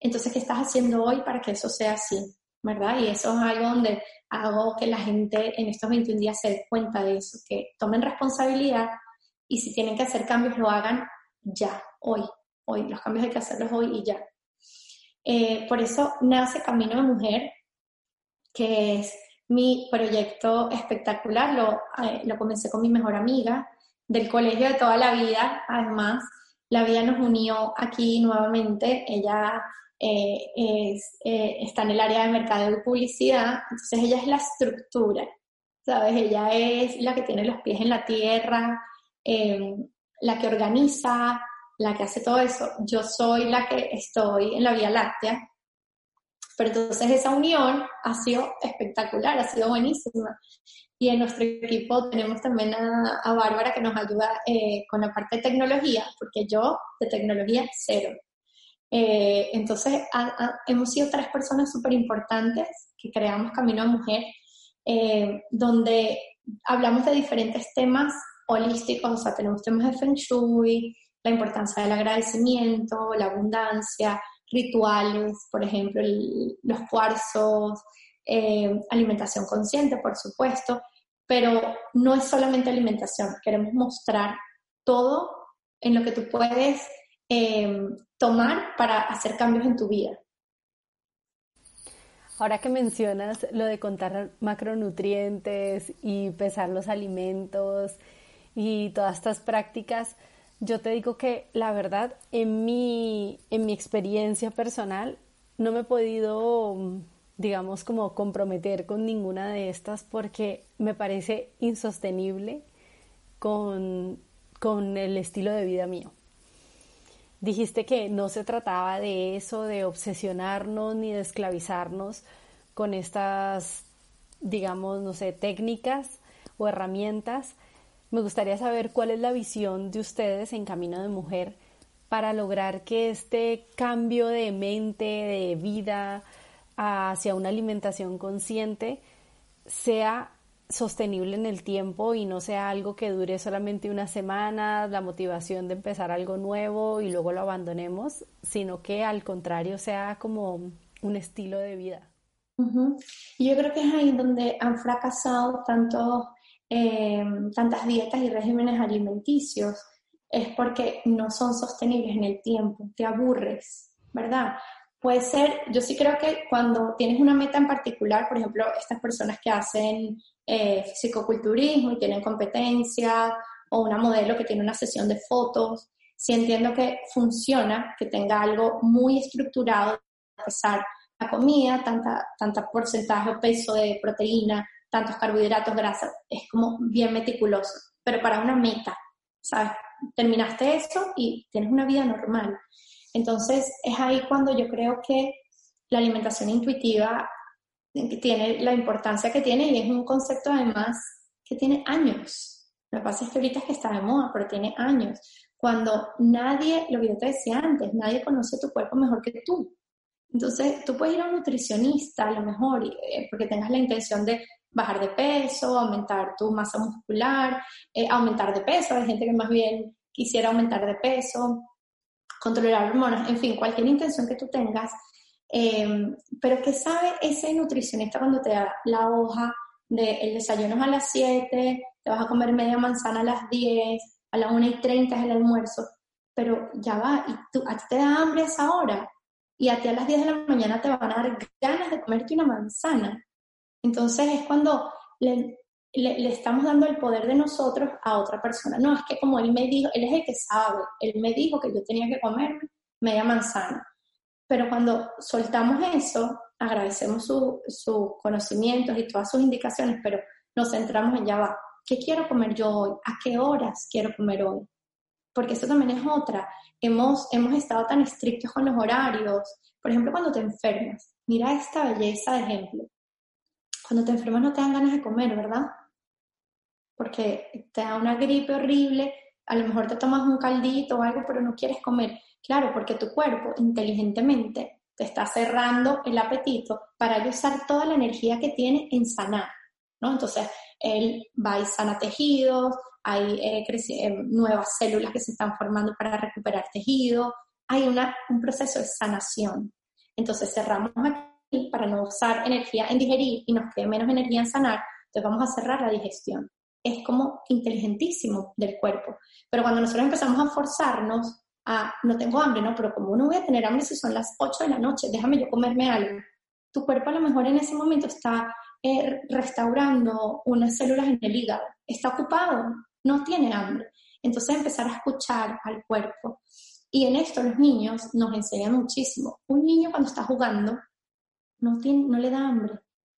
Entonces, ¿qué estás haciendo hoy para que eso sea así? ¿verdad? Y eso es algo donde hago que la gente en estos 21 días se dé cuenta de eso, que tomen responsabilidad y si tienen que hacer cambios lo hagan ya, hoy, hoy, los cambios hay que hacerlos hoy y ya. Eh, por eso nace Camino de Mujer, que es mi proyecto espectacular, lo, eh, lo comencé con mi mejor amiga del colegio de toda la vida, además, la vida nos unió aquí nuevamente, ella eh, es, eh, está en el área de mercado y publicidad, entonces ella es la estructura, ¿sabes? Ella es la que tiene los pies en la tierra, em, la que organiza, la que hace todo eso. Yo soy la que estoy en la Vía Láctea, pero entonces esa unión ha sido espectacular, ha sido buenísima. Y en nuestro equipo tenemos también a, a Bárbara que nos ayuda eh, con la parte de tecnología, porque yo de tecnología cero. Eh, entonces, hemos sido tres personas súper importantes que creamos Camino a Mujer, eh, donde hablamos de diferentes temas holísticos, o sea, tenemos temas de Feng Shui, la importancia del agradecimiento, la abundancia, rituales, por ejemplo, los cuarzos, eh, alimentación consciente, por supuesto, pero no es solamente alimentación, queremos mostrar todo en lo que tú puedes tomar para hacer cambios en tu vida. Ahora que mencionas lo de contar macronutrientes y pesar los alimentos y todas estas prácticas, yo te digo que la verdad, en mi, en mi experiencia personal, no me he podido, digamos, como comprometer con ninguna de estas porque me parece insostenible con, con el estilo de vida mío. Dijiste que no se trataba de eso, de obsesionarnos ni de esclavizarnos con estas, digamos, no sé, técnicas o herramientas. Me gustaría saber cuál es la visión de ustedes en Camino de Mujer para lograr que este cambio de mente, de vida hacia una alimentación consciente sea sostenible en el tiempo y no sea algo que dure solamente una semana, la motivación de empezar algo nuevo y luego lo abandonemos, sino que al contrario sea como un estilo de vida. Yo creo que es ahí donde han fracasado tantos, eh, tantas dietas y regímenes alimenticios, es porque no son sostenibles en el tiempo, te aburres, ¿verdad? Puede ser, yo sí creo que cuando tienes una meta en particular, por ejemplo, estas personas que hacen eh, fisicoculturismo y tienen competencia, o una modelo que tiene una sesión de fotos, si entiendo que funciona, que tenga algo muy estructurado, pesar la comida, tanta, tanta porcentaje o peso de proteína, tantos carbohidratos, grasas, es como bien meticuloso, pero para una meta, ¿sabes? Terminaste eso y tienes una vida normal. Entonces es ahí cuando yo creo que la alimentación intuitiva tiene la importancia que tiene y es un concepto además que tiene años. Lo que pasa es que ahorita es que está de moda, pero tiene años. Cuando nadie, lo que yo te decía antes, nadie conoce tu cuerpo mejor que tú. Entonces, tú puedes ir a un nutricionista a lo mejor eh, porque tengas la intención de bajar de peso, aumentar tu masa muscular, eh, aumentar de peso. Hay gente que más bien quisiera aumentar de peso, controlar hormonas, en fin, cualquier intención que tú tengas. Eh, pero ¿qué sabe ese nutricionista cuando te da la hoja de el desayuno a las 7, te vas a comer media manzana a las 10, a las 1 y 30 es el almuerzo? Pero ya va, y tú, a ti te da hambre a esa hora y a ti a las 10 de la mañana te van a dar ganas de comerte una manzana. Entonces es cuando le, estamos dando el poder de nosotros a otra persona. No, es que como él me dijo, él es el que sabe, él me dijo que yo tenía que comer media manzana. Pero cuando soltamos eso, agradecemos sus su conocimientos y todas sus indicaciones, pero nos centramos en ya va, ¿qué quiero comer yo hoy? ¿A qué horas quiero comer hoy? Porque eso también es otra hemos, hemos estado tan estrictos con los horarios. Por ejemplo, cuando te enfermas, mira esta belleza de ejemplo. Cuando te enfermas no te dan ganas de comer, ¿verdad? Porque te da una gripe horrible, a lo mejor te tomas un caldito o algo, pero no quieres comer. Claro, porque tu cuerpo inteligentemente te está cerrando el apetito para usar toda la energía que tiene en sanar, ¿no? Entonces, él va y sana tejidos, hay eh, eh, nuevas células que se están formando para recuperar tejido, hay una, un proceso de sanación. Entonces cerramos aquí para no usar energía en digerir y nos quede menos energía en sanar, entonces vamos a cerrar la digestión. Es como inteligentísimo del cuerpo. Pero cuando nosotros empezamos a forzarnos a, no tengo hambre, ¿no? Pero como no voy a tener hambre si son las 8 de la noche, déjame yo comerme algo. Tu cuerpo a lo mejor en ese momento está eh, restaurando unas células en el hígado, está ocupado, no tiene hambre. Entonces empezar a escuchar al cuerpo. Y en esto los niños nos enseñan muchísimo. Un niño cuando está jugando no, le da hambre.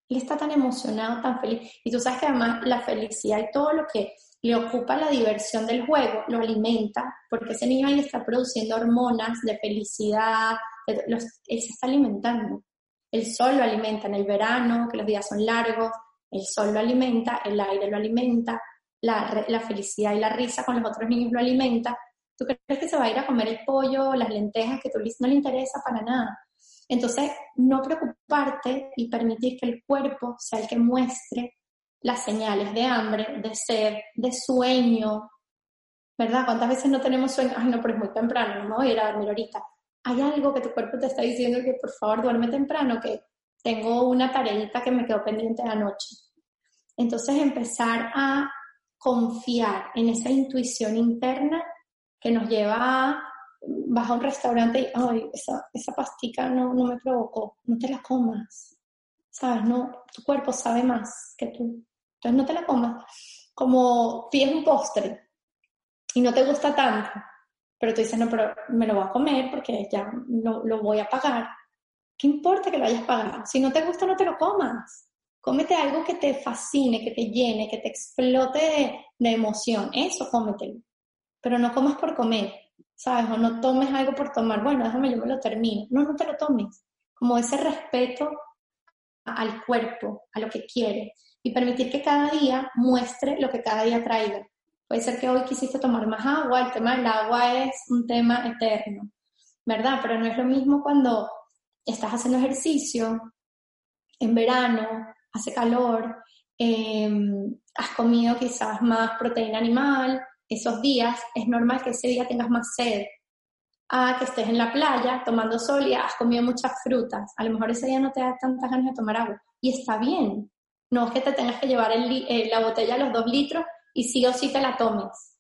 Él está tan emocionado, tan feliz. Y tú sabes que además la felicidad y todo lo que le ocupa la diversión del juego lo alimenta, porque ese niño ahí está produciendo hormonas de felicidad, él se está alimentando. El sol lo alimenta en el verano, que los días son largos, el sol lo alimenta, el aire lo alimenta, la, felicidad y la risa con los otros niños lo alimenta, ¿tú crees que se va a ir a comer el pollo, las lentejas, que tú no le interesa para nada? Entonces, no preocuparte y permitir que el cuerpo sea el que muestre las señales de hambre, de sed, de sueño, ¿verdad? ¿Cuántas veces no tenemos sueño? Ay, no, pero es muy temprano, no me voy a ir a dormir ahorita. Hay algo que tu cuerpo te está diciendo que por favor duerme temprano, que tengo una tareita que me quedó pendiente anoche. Entonces empezar a confiar en esa intuición interna que nos lleva a vas a un restaurante y, ay, esa, esa pastica no, no me provocó, no te la comas, ¿sabes? No, tu cuerpo sabe más que tú, entonces no te la comas. Como pides un postre y no te gusta tanto, pero tú dices, no, pero me lo voy a comer porque ya lo, lo voy a pagar. ¿Qué importa que lo hayas pagado? Si no te gusta, no te lo comas cómete algo que te fascine, que te llene, que te explote de, emoción. Eso cómetelo. Pero no comas por comer, ¿sabes? O no tomes algo por tomar. Bueno, déjame, yo me lo termino. No, no te lo tomes. Como ese respeto al cuerpo, a lo que quiere. Y permitir que cada día muestre lo que cada día traiga. Puede ser que hoy quisiste tomar más agua, el tema del agua es un tema eterno, ¿verdad? Pero no es lo mismo cuando estás haciendo ejercicio en verano, hace calor, em, has comido quizás más proteína animal, esos días es normal que ese día tengas más sed. A que estés en la playa tomando sol y has comido muchas frutas. A lo mejor ese día no te da tantas ganas de tomar agua. Y está bien. No es que te tengas que llevar eh, la botella a los dos litros y sí o sí te la tomes.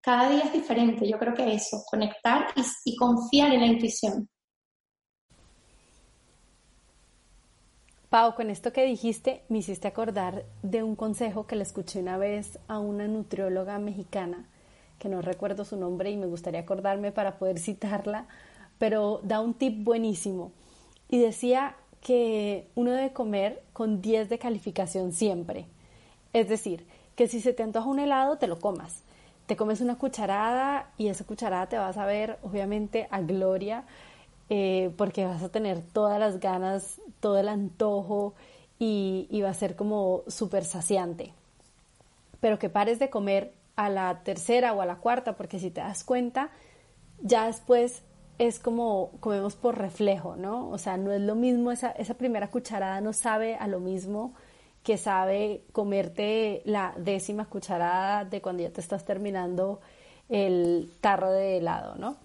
Cada día es diferente. Yo creo que eso, conectar y confiar en la intuición. Pau, con esto que dijiste, me hiciste acordar de un consejo que le escuché una vez a una nutrióloga mexicana, que no recuerdo su nombre y me gustaría acordarme para poder citarla, pero da un tip buenísimo. Y decía que uno debe comer con 10 de calificación siempre. Es decir, que si se te antoja un helado, te lo comas. Te comes una cucharada y esa cucharada te vas a ver, obviamente, a gloria, eh, porque vas a tener todas las ganas, todo el antojo y, y va a ser como súper saciante. Pero que pares de comer a la tercera o a la cuarta, porque si te das cuenta, ya después es como comemos por reflejo, ¿no? O sea, no es lo mismo, esa, esa primera cucharada no sabe a lo mismo que sabe comerte la décima cucharada de cuando ya te estás terminando el tarro de helado, ¿no?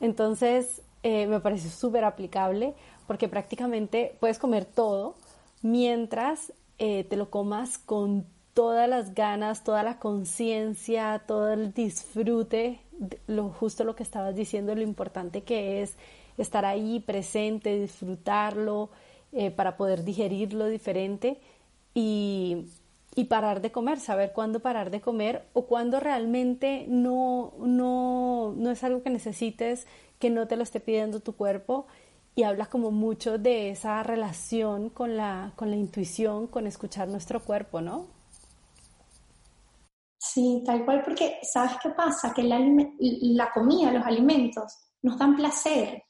Entonces, eh, me parece súper aplicable porque prácticamente puedes comer todo mientras eh, te lo comas con todas las ganas, toda la conciencia, todo el disfrute, lo justo lo que estabas diciendo, lo importante que es estar ahí presente, disfrutarlo, eh, para poder digerirlo diferente. Y, y, parar de comer, saber cuándo parar de comer o cuándo realmente no, no, no es algo que necesites, que no te lo esté pidiendo tu cuerpo y habla como mucho de esa relación con la, con la intuición, con escuchar nuestro cuerpo, ¿no? Sí, tal cual, porque ¿sabes qué pasa? Que la, la comida, los alimentos, nos dan placer.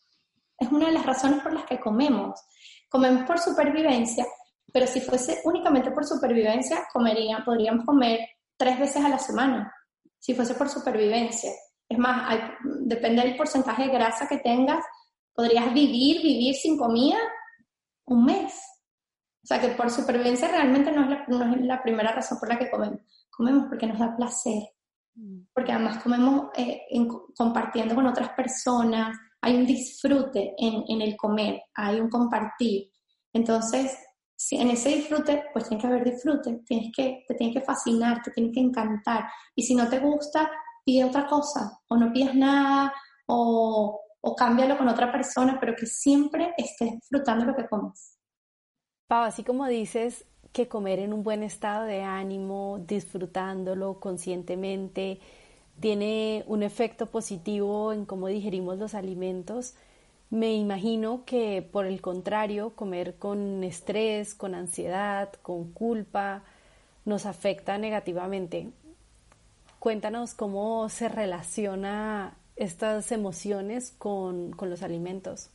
Es una de las razones por las que comemos. Comemos por supervivencia, pero si fuese únicamente por supervivencia, comería, podríamos comer tres veces a la semana, si fuese por supervivencia. Es más, depende del porcentaje de grasa que tengas, podrías vivir, vivir sin comida un mes. O sea que por supervivencia realmente no es la, primera razón por la que comemos comemos porque nos da placer, porque además comemos eh, compartiendo con otras personas, hay un disfrute en, el comer, hay un compartir. Entonces, si en ese disfrute, pues tiene que haber disfrute, tienes que, te tiene que fascinar, te tiene que encantar. Y si no te gusta, pide otra cosa, o no pidas nada, o, o cámbialo con otra persona, pero que siempre estés disfrutando lo que comes. Pau, así como dices, que comer en un buen estado de ánimo, disfrutándolo conscientemente, tiene un efecto positivo en cómo digerimos los alimentos. Me imagino que por el contrario, comer con estrés, con ansiedad, con culpa, nos afecta negativamente. Cuéntanos cómo se relaciona estas emociones con, con los alimentos.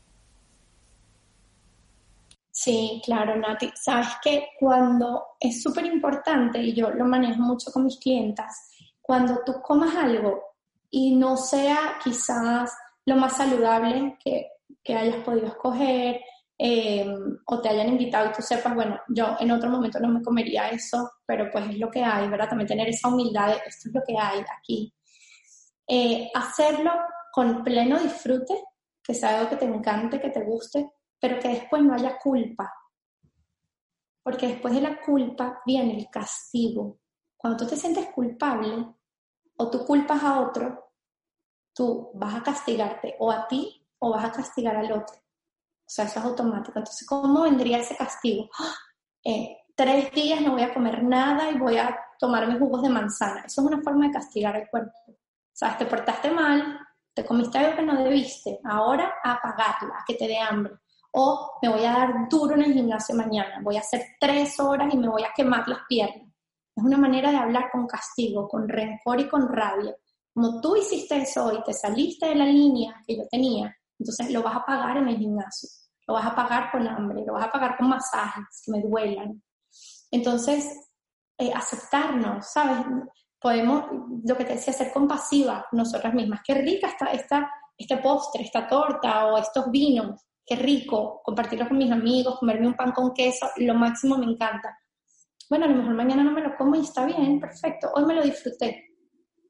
Sí, claro, Nati. Sabes que cuando es súper importante, y yo lo manejo mucho con mis clientas, cuando tú comas algo y no sea quizás lo más saludable que, hayas podido escoger em, o te hayan invitado y tú sepas, bueno, yo en otro momento no me comería eso, pero pues es lo que hay, ¿verdad? También tener esa humildad de esto es lo que hay aquí. Eh, hacerlo con pleno disfrute, que sea algo que te encante, que te guste, pero que después no haya culpa. Porque después de la culpa viene el castigo. Cuando tú te sientes culpable o tú culpas a otro, tú vas a castigarte o a ti o vas a castigar al otro. O sea, eso es automático. Entonces, ¿cómo vendría ese castigo? ¡Ah! Eh, tres días no voy a comer nada y voy a tomar mis jugos de manzana. Eso es una forma de castigar al cuerpo. O sea, te portaste mal, te comiste algo que no debiste, ahora a pagarla, a que te dé hambre o me voy a dar duro en el gimnasio mañana, voy a hacer tres horas y me voy a quemar las piernas. Es una manera de hablar con castigo, con rencor y con rabia. Como tú hiciste eso y te saliste de la línea que yo tenía, entonces lo vas a pagar en el gimnasio, lo vas a pagar con hambre, lo vas a pagar con masajes que me duelan. Entonces, eh, aceptarnos, ¿sabes? Podemos, lo que te decía, ser compasiva nosotras mismas. Qué rica está esta, este postre, esta torta o estos vinos qué rico, compartirlo con mis amigos, comerme un pan con queso, lo máximo me encanta. Bueno, a lo mejor mañana no me lo como y está bien, perfecto, hoy me lo disfruté.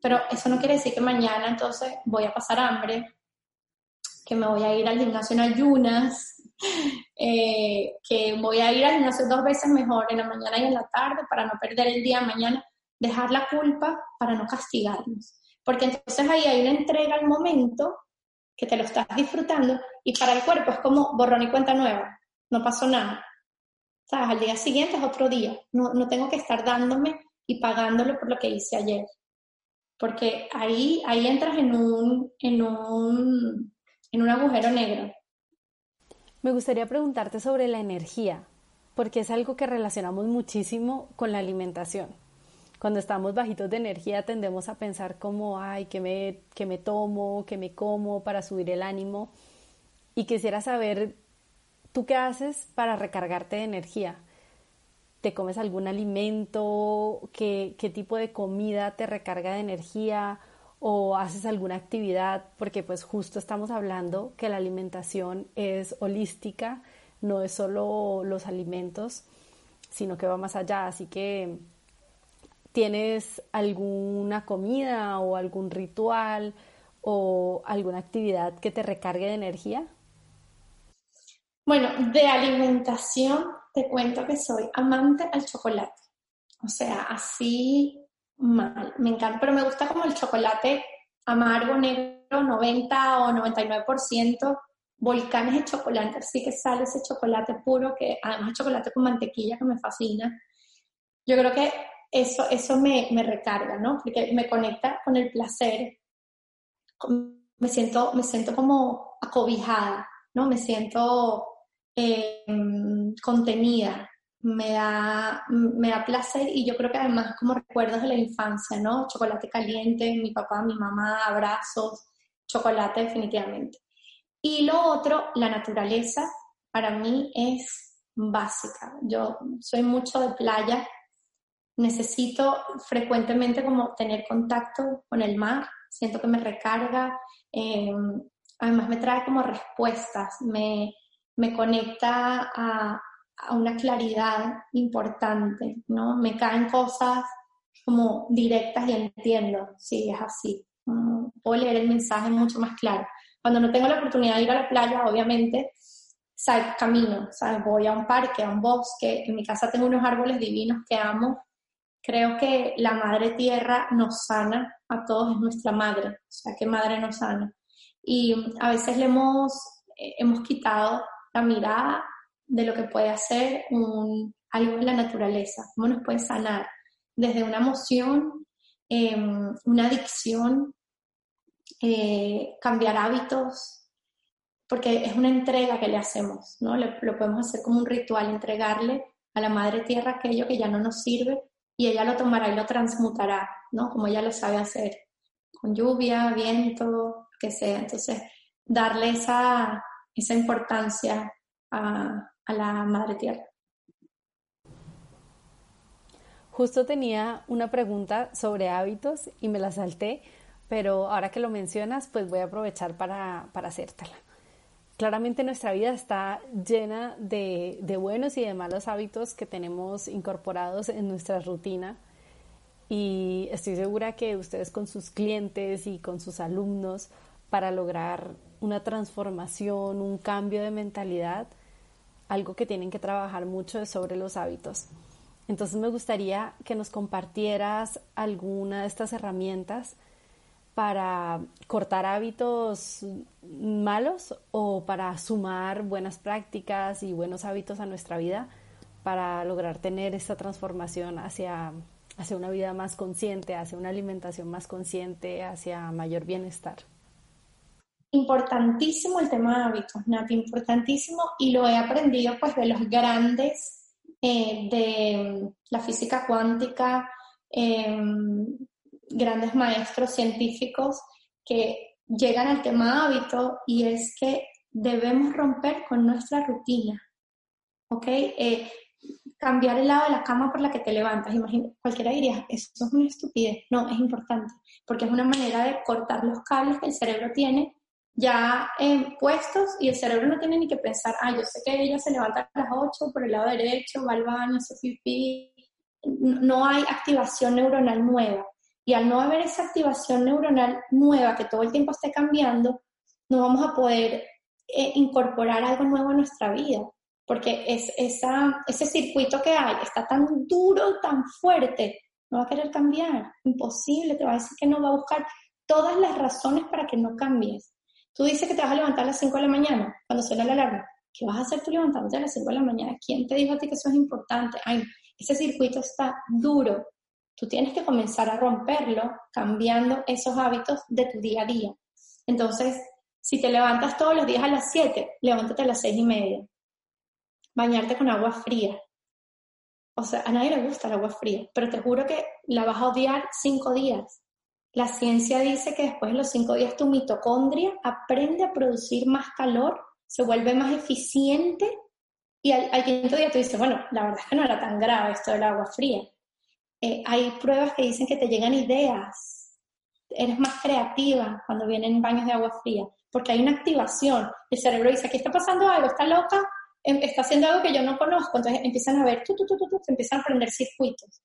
Pero eso no quiere decir que mañana entonces voy a pasar hambre, que me voy a ir al gimnasio en ayunas, (laughs) eh, que voy a ir al gimnasio dos veces mejor, en la mañana y en la tarde, para no perder el día mañana, dejar la culpa para no castigarnos. Porque entonces ahí hay una entrega al momento que te lo estás disfrutando y para el cuerpo es como borrón y cuenta nueva, no pasó nada. ¿Sabes? Al día siguiente es otro día, no, no tengo que estar dándome y pagándolo por lo que hice ayer. Porque ahí, ahí entras en un, en un, en un agujero negro. Me gustaría preguntarte sobre la energía, porque es algo que relacionamos muchísimo con la alimentación. Cuando estamos bajitos de energía tendemos a pensar como, ay, que me, que me tomo, que me como para subir el ánimo. Y quisiera saber, ¿tú qué haces para recargarte de energía? ¿Te comes algún alimento? ¿Qué, qué tipo de comida te recarga de energía? O haces alguna actividad, porque pues justo estamos hablando que la alimentación es holística, no es solo los alimentos, sino que va más allá. Así que tienes alguna comida o algún ritual o alguna actividad que te recargue de energía. Bueno, de alimentación te cuento que soy amante al chocolate. O sea, así mal, me encanta, pero me gusta como el chocolate amargo, negro, 90 o 99%, volcanes de chocolate, así que sale ese chocolate puro, que además chocolate con mantequilla que me fascina. Yo creo que eso, eso me, me recarga, ¿no? Porque me conecta con el placer, me siento, me siento como acobijada, ¿no? Me siento eh, contenida, me da, me da placer y yo creo que además como recuerdos de la infancia, ¿no? Chocolate caliente, mi papá, mi mamá, abrazos, chocolate definitivamente. Y lo otro, la naturaleza, para mí es básica. Yo soy mucho de playa, necesito frecuentemente como tener contacto con el mar, siento que me recarga, em, además me trae como respuestas, me, me conecta a, a una claridad importante, ¿no? Me caen cosas como directas y entiendo, sí, es así. Puedo leer el mensaje mucho más claro. Cuando no tengo la oportunidad de ir a la playa, obviamente, salgo, camino, ¿sabes? Voy a un parque, a un bosque. En mi casa tengo unos árboles divinos que amo. Creo que la madre tierra nos sana a todos, es nuestra madre. O sea, que madre nos sana. Y a veces le hemos, eh, hemos quitado la mirada de lo que puede hacer algo en la naturaleza, cómo nos puede sanar desde una emoción, em, una adicción, eh, cambiar hábitos, porque es una entrega que le hacemos, ¿no? lo podemos hacer como un ritual, entregarle a la Madre Tierra aquello que ya no nos sirve y ella lo tomará y lo transmutará, ¿no? Como ella lo sabe hacer, con lluvia, viento, que sea. Entonces, darle esa, esa importancia a, a la Madre Tierra. Justo tenía una pregunta sobre hábitos y me la salté, pero ahora que lo mencionas, pues voy a aprovechar para, para hacértela. Claramente nuestra vida está llena de, de buenos y de malos hábitos que tenemos incorporados en nuestra rutina y estoy segura que ustedes con sus clientes y con sus alumnos para lograr una transformación, un cambio de mentalidad, algo que tienen que trabajar mucho es sobre los hábitos. Entonces me gustaría que nos compartieras alguna de estas herramientas para cortar hábitos malos o para sumar buenas prácticas y buenos hábitos a nuestra vida para lograr tener esta transformación hacia, hacia una vida más consciente, hacia una alimentación más consciente, hacia mayor bienestar. Importantísimo el tema de hábitos, Nati, importantísimo, y lo he aprendido pues de los grandes eh, de la física cuántica, em, grandes maestros científicos que llegan al tema hábito y es que debemos romper con nuestra rutina, ¿ok? Eh, cambiar el lado de la cama por la que te levantas. Imagina, cualquiera diría, eso es una estupidez. No, es importante, porque es una manera de cortar los cables que el cerebro tiene ya eh, puestos y el cerebro no tiene ni que pensar, ah, yo sé que ella se levanta a las 8 por el lado derecho, va al baño, hace pipí. No hay activación neuronal nueva. Y al no haber esa activación neuronal nueva que todo el tiempo esté cambiando, no vamos a poder eh, incorporar algo nuevo a nuestra vida. Porque es, esa, ese circuito que hay está tan duro, tan fuerte, no va a querer cambiar. Imposible, te va a decir que no va a buscar todas las razones para que no cambies. Tú dices que te vas a levantar a las 5 de la mañana cuando suena la alarma. ¿Qué vas a hacer tú levantándote a las 5 de la mañana? ¿Quién te dijo a ti que eso es importante? Ay, ese circuito está duro. Tú tienes que comenzar a romperlo cambiando esos hábitos de tu día a día. Entonces, Si te levantas todos los días a las 7, levántate a las 6 y media. Bañarte con agua fría. O sea, a nadie le gusta el agua fría, pero te juro que la vas a odiar cinco días. La ciencia dice que después de los cinco días tu mitocondria aprende a producir más calor, se vuelve más eficiente y al, quinto día tú dices, bueno, la verdad es que no era tan grave esto del agua fría. Eh, hay pruebas que dicen que te llegan ideas, eres más creativa cuando vienen baños de agua fría, porque hay una activación. El cerebro dice, aquí está pasando algo, está loca, em, está haciendo algo que yo no conozco, entonces empiezan a ver, tú, tú, tú, tú, se empiezan a aprender circuitos.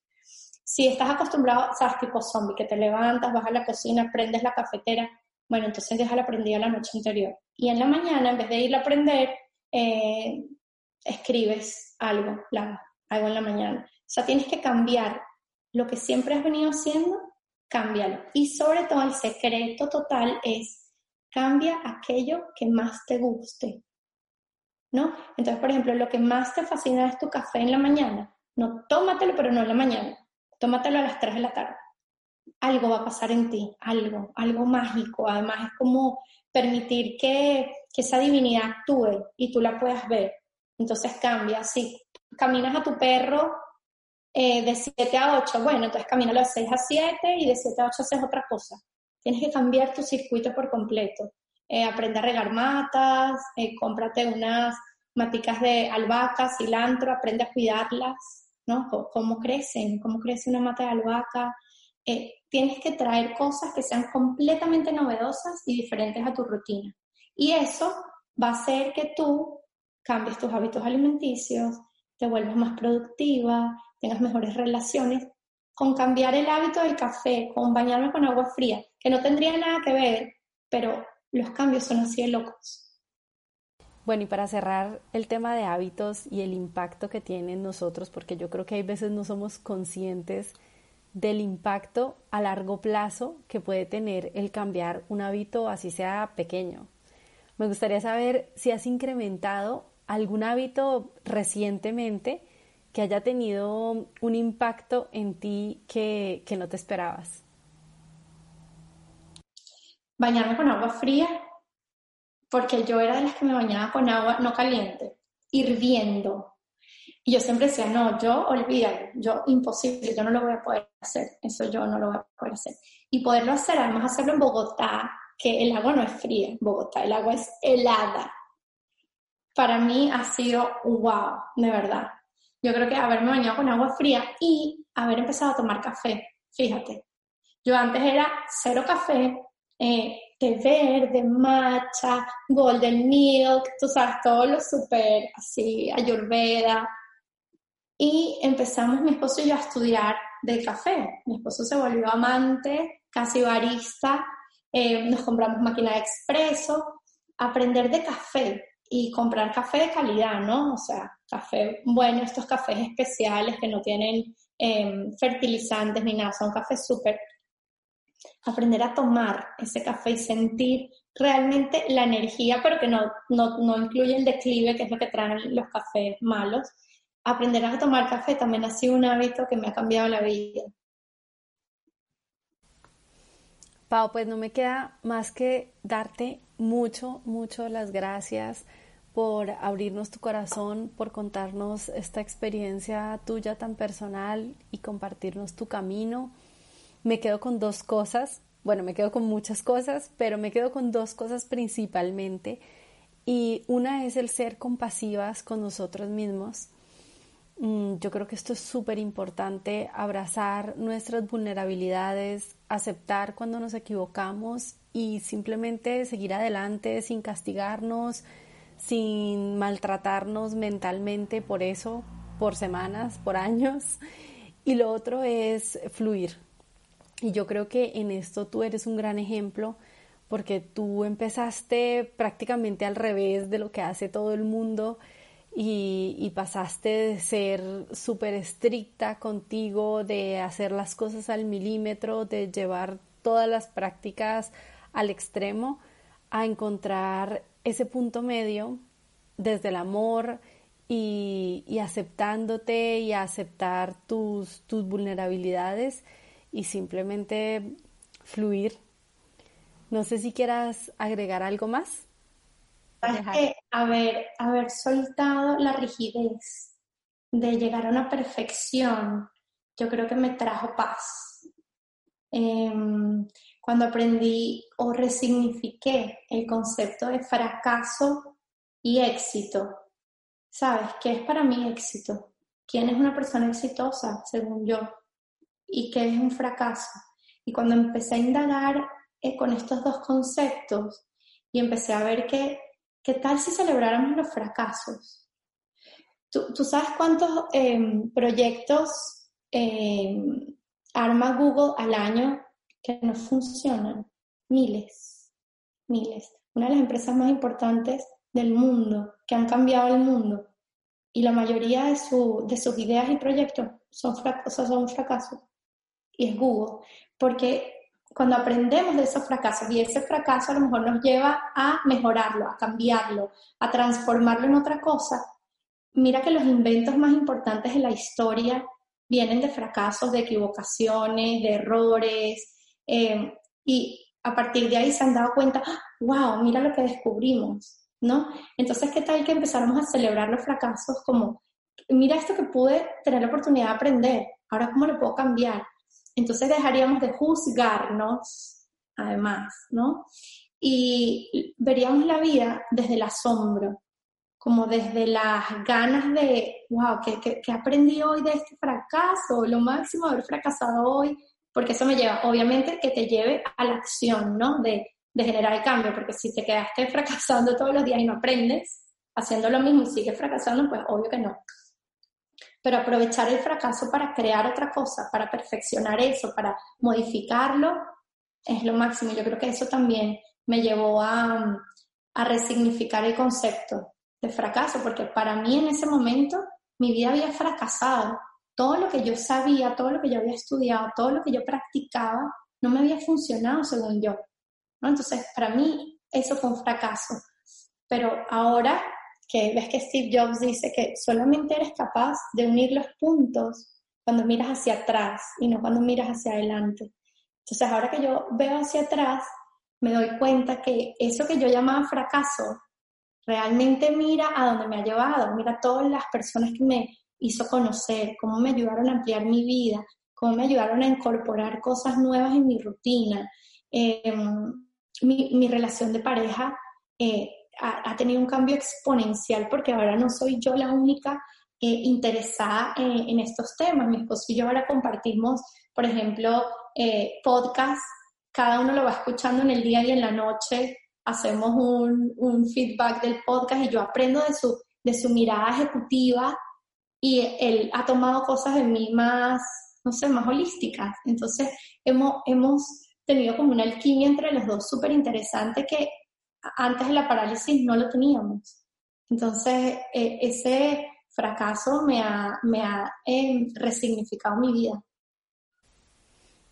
Si estás acostumbrado, sabes, tipo zombie, que te levantas, vas a la cocina, prendes la cafetera, bueno, entonces déjala prendida la noche anterior. Y en la mañana, en vez de ir a prender, eh, escribes algo, algo en la mañana. O sea, tienes que cambiar lo que siempre has venido haciendo, cámbialo. Y sobre todo el secreto total es cambia aquello que más te guste. ¿No? Entonces, por ejemplo, lo que más te fascina es tu café en la mañana. No, tómatelo, pero no en la mañana tómatelo a las 3 de la tarde. Algo va a pasar en ti, algo, algo mágico. Además es como permitir que, esa divinidad actúe y tú la puedas ver. Entonces cambia. Si caminas a tu perro eh, de 7 a 8, bueno, entonces camina de 6 a 7 y de 7 a 8 haces otra cosa. Tienes que cambiar tu circuito por completo. Eh, aprende a regar matas, eh, cómprate unas maticas de albahaca, cilantro, aprende a cuidarlas Cómo crecen, cómo crece una mata de albahaca. Eh, tienes que traer cosas que sean completamente novedosas y diferentes a tu rutina. Y eso va a hacer que tú cambies tus hábitos alimenticios, te vuelvas más productiva, tengas mejores relaciones. Con cambiar el hábito del café, con bañarme con agua fría, que no tendría nada que ver, pero los cambios son así de locos. Bueno, y para cerrar el tema de hábitos y el impacto que tienen nosotros, porque yo creo que hay veces no somos conscientes del impacto a largo plazo que puede tener el cambiar un hábito así sea pequeño. Me gustaría saber si has incrementado algún hábito recientemente que haya tenido un impacto en ti que, que no te esperabas. Bañarme con agua fría porque yo era de las que me bañaba con agua no caliente, hirviendo. Y yo siempre decía, no, yo olvídalo, yo imposible, yo no lo voy a poder hacer, eso yo no lo voy a poder hacer. Y poderlo hacer, además hacerlo en Bogotá, que el agua no es fría en Bogotá, el agua es helada. Para mí ha sido wow, de verdad. Yo creo que haberme bañado con agua fría y haber empezado a tomar café, fíjate. Yo antes era cero café, eh, té verde, matcha, golden milk, tú sabes, todo lo súper así, ayurveda. Y empezamos mi esposo y yo a estudiar de café. Mi esposo se volvió amante, casi barista, eh, nos compramos máquina de expreso, aprender de café y comprar café de calidad, ¿no? O sea, café bueno, estos cafés especiales que no tienen em, fertilizantes ni nada, son cafés súper aprender a tomar ese café y sentir realmente la energía, pero que no, no, incluye el declive, que es lo que traen los cafés malos. Aprender a tomar café también ha sido un hábito que me ha cambiado la vida. Pau, pues no me queda más que darte mucho, mucho las gracias por abrirnos tu corazón, por contarnos esta experiencia tuya tan personal y compartirnos tu camino me quedo con dos cosas, bueno, me quedo con muchas cosas, pero me quedo con dos cosas principalmente. Y una es el ser compasivas con nosotros mismos. Mm, yo creo que esto es súper importante, abrazar nuestras vulnerabilidades, aceptar cuando nos equivocamos y simplemente seguir adelante sin castigarnos, sin maltratarnos mentalmente por eso, por semanas, por años. Y lo otro es fluir, y yo creo que en esto tú eres un gran ejemplo porque tú empezaste prácticamente al revés de lo que hace todo el mundo y, pasaste de ser súper estricta contigo, de hacer las cosas al milímetro, de llevar todas las prácticas al extremo, a encontrar ese punto medio desde el amor y, y aceptándote y aceptar tus, tus vulnerabilidades y simplemente fluir. No sé si quieras agregar algo más. Es que haber, haber soltado la rigidez de llegar a una perfección, yo creo que me trajo paz. Em, cuando aprendí o resignifiqué el concepto de fracaso y éxito, ¿sabes? ¿Qué es para mí éxito? ¿Quién es una persona exitosa, según yo? ¿Y qué es un fracaso? Y cuando empecé a indagar eh, con estos dos conceptos y empecé a ver que, ¿qué tal si celebráramos los fracasos? ¿Tú, sabes cuántos em, proyectos em, arma Google al año que no funcionan? Miles, miles. Una de las empresas más importantes del mundo, que han cambiado el mundo, y la mayoría de, su, de sus ideas y proyectos son, fracasos, son fracasos. Y es Google, porque cuando aprendemos de esos fracasos y ese fracaso a lo mejor nos lleva a mejorarlo, a cambiarlo, a transformarlo en otra cosa, mira que los inventos más importantes de la historia vienen de fracasos, de equivocaciones, de errores, eh, y a partir de ahí se han dado cuenta, wow, mira lo que descubrimos, ¿no? Entonces, ¿qué tal que empezáramos a celebrar los fracasos como, mira esto que pude tener la oportunidad de aprender, ahora cómo lo puedo cambiar? Entonces dejaríamos de juzgarnos, además, ¿no? Y veríamos la vida desde el asombro, como desde las ganas de, wow, ¿qué, aprendí hoy de este fracaso? Lo máximo haber fracasado hoy, porque eso me lleva, obviamente, que te lleve a la acción, ¿no? De, de generar el cambio, porque si te quedaste (laughs) fracasando todos los días y no aprendes, haciendo lo mismo y sigues fracasando, pues obvio que no pero aprovechar el fracaso para crear otra cosa, para perfeccionar eso, para modificarlo, es lo máximo. Yo creo que eso también me llevó a, resignificar el concepto de fracaso, porque para mí en ese momento mi vida había fracasado. Todo lo que yo sabía, todo lo que yo había estudiado, todo lo que yo practicaba, no me había funcionado según yo. Entonces, para mí eso fue un fracaso. Pero ahora que ves que Steve Jobs dice que solamente eres capaz de unir los puntos cuando miras hacia atrás y no cuando miras hacia adelante. Entonces ahora que yo veo hacia atrás, me doy cuenta que eso que yo llamaba fracaso, realmente mira a dónde me ha llevado, mira a todas las personas que me hizo conocer, cómo me ayudaron a ampliar mi vida, cómo me ayudaron a incorporar cosas nuevas en mi rutina. Em, mi, mi, relación de pareja eh, ha, tenido un cambio exponencial porque ahora no soy yo la única eh, interesada en, estos temas. Mi esposo y yo ahora compartimos, por ejemplo, eh, podcast, cada uno lo va escuchando en el día y en la noche, hacemos un, un feedback del podcast y yo aprendo de su, de su mirada ejecutiva y él ha tomado cosas de mí más, no sé, más holísticas. Entonces hemos, hemos tenido como una alquimia entre los dos súper interesante que antes de la parálisis no lo teníamos. Entonces, eh, ese fracaso me ha, me ha eh, resignificado mi vida.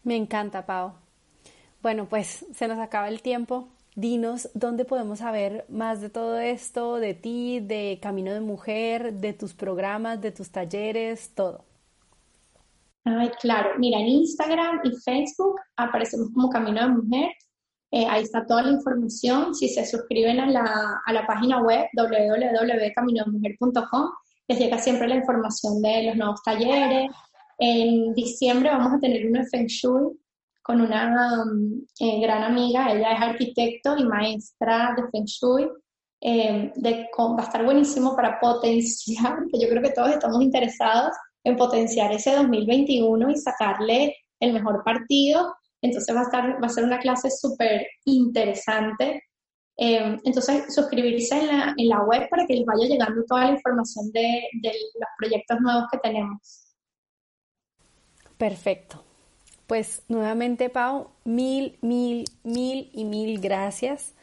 Me encanta, Pau. Bueno, pues se nos acaba el tiempo. Dinos dónde podemos saber más de todo esto, de ti, de Camino de Mujer, de tus programas, de tus talleres, todo. Ay, claro. Mira, en Instagram y Facebook aparecemos como Camino de Mujer. Eh, ahí está toda la información. Si se suscriben a la, a la página web www.caminodemujer.com, les llega siempre la información de los nuevos talleres. En diciembre vamos a tener uno de Feng Shui con una um, eh, gran amiga. Ella es arquitecto y maestra de Feng Shui. Eh, de, va a estar buenísimo para potenciar, (laughs) que yo creo que todos estamos interesados en potenciar ese 2021 y sacarle el mejor partido entonces va a, estar, va a ser una clase súper interesante. Eh, entonces, suscribirse en la, en la, web para que les vaya llegando toda la información de, los proyectos nuevos que tenemos. Perfecto. Pues nuevamente, Pau, mil, mil, mil y mil gracias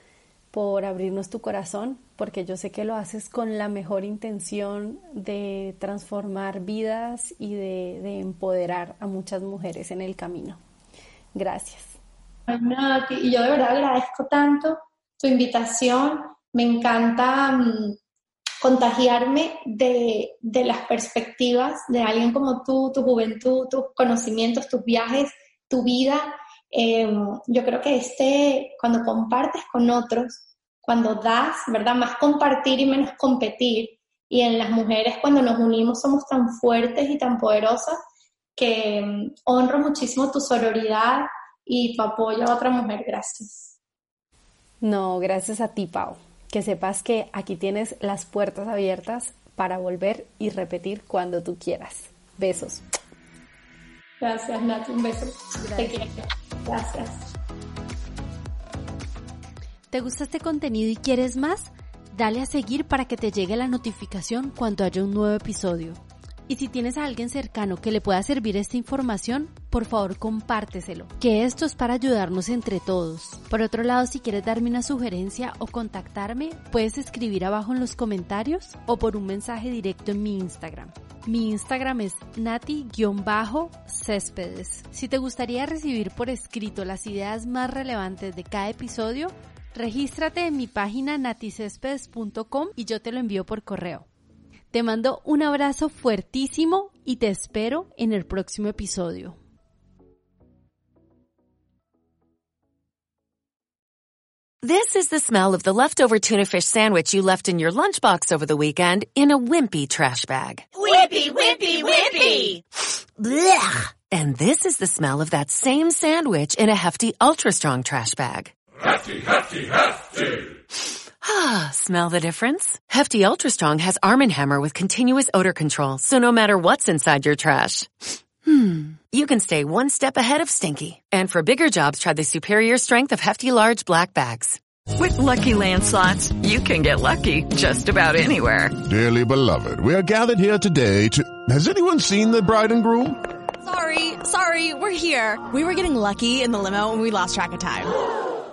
por abrirnos tu corazón, porque yo sé que lo haces con la mejor intención de transformar vidas y de empoderar a muchas mujeres en el camino. Gracias. y yo de verdad agradezco tanto tu invitación. Me encanta mm, contagiarme de, las perspectivas de alguien como tú, tu juventud, tus conocimientos, tus viajes, tu vida. em, yo creo que este, cuando compartes con otros, cuando das, ¿verdad? Más compartir y menos competir. Y en las mujeres cuando nos unimos somos tan fuertes y tan poderosas que em, honro muchísimo tu sororidad y tu apoyo a otra mujer. Gracias. No, gracias a ti, Pau. Que sepas que aquí tienes las puertas abiertas para volver y repetir cuando tú quieras. Besos. Gracias, Nati. Un beso. Te quiero. Gracias. ¿Te gusta este contenido y quieres más? Dale a seguir para que te llegue la notificación cuando haya un nuevo episodio. Y si tienes a alguien cercano que le pueda servir esta información, por favor compárteselo, que esto es para ayudarnos entre todos. Por otro lado, si quieres darme una sugerencia o contactarme, puedes escribir abajo en los comentarios o por un mensaje directo en mi Instagram. Mi Instagram es nati-céspedes. Si te gustaría recibir por escrito las ideas más relevantes de cada episodio, regístrate en mi página naticespedes.com y yo te lo envío por correo. Te mando un abrazo fuertísimo y te espero en el próximo episodio. This is the smell of the leftover tuna fish sandwich you left in your lunchbox over the weekend in a wimpy trash bag. Wimpy, wimpy, wimpy! Blech! And this is the smell of that same sandwich in a hefty, ultra strong trash bag. Hefty, hefty, hefty. Ah, smell the difference? Hefty Ultra Strong has Arm & Hammer with continuous odor control, so no matter what's inside your trash, hmm, you can stay one step ahead of stinky. And for bigger jobs, try the superior strength of Hefty Large Black Bags. With Lucky Land slots, you can get lucky just about anywhere. Dearly beloved, we are gathered here today to... Has anyone seen the bride and groom? Sorry, sorry, we're here. We were getting lucky in the limo and we lost track of time.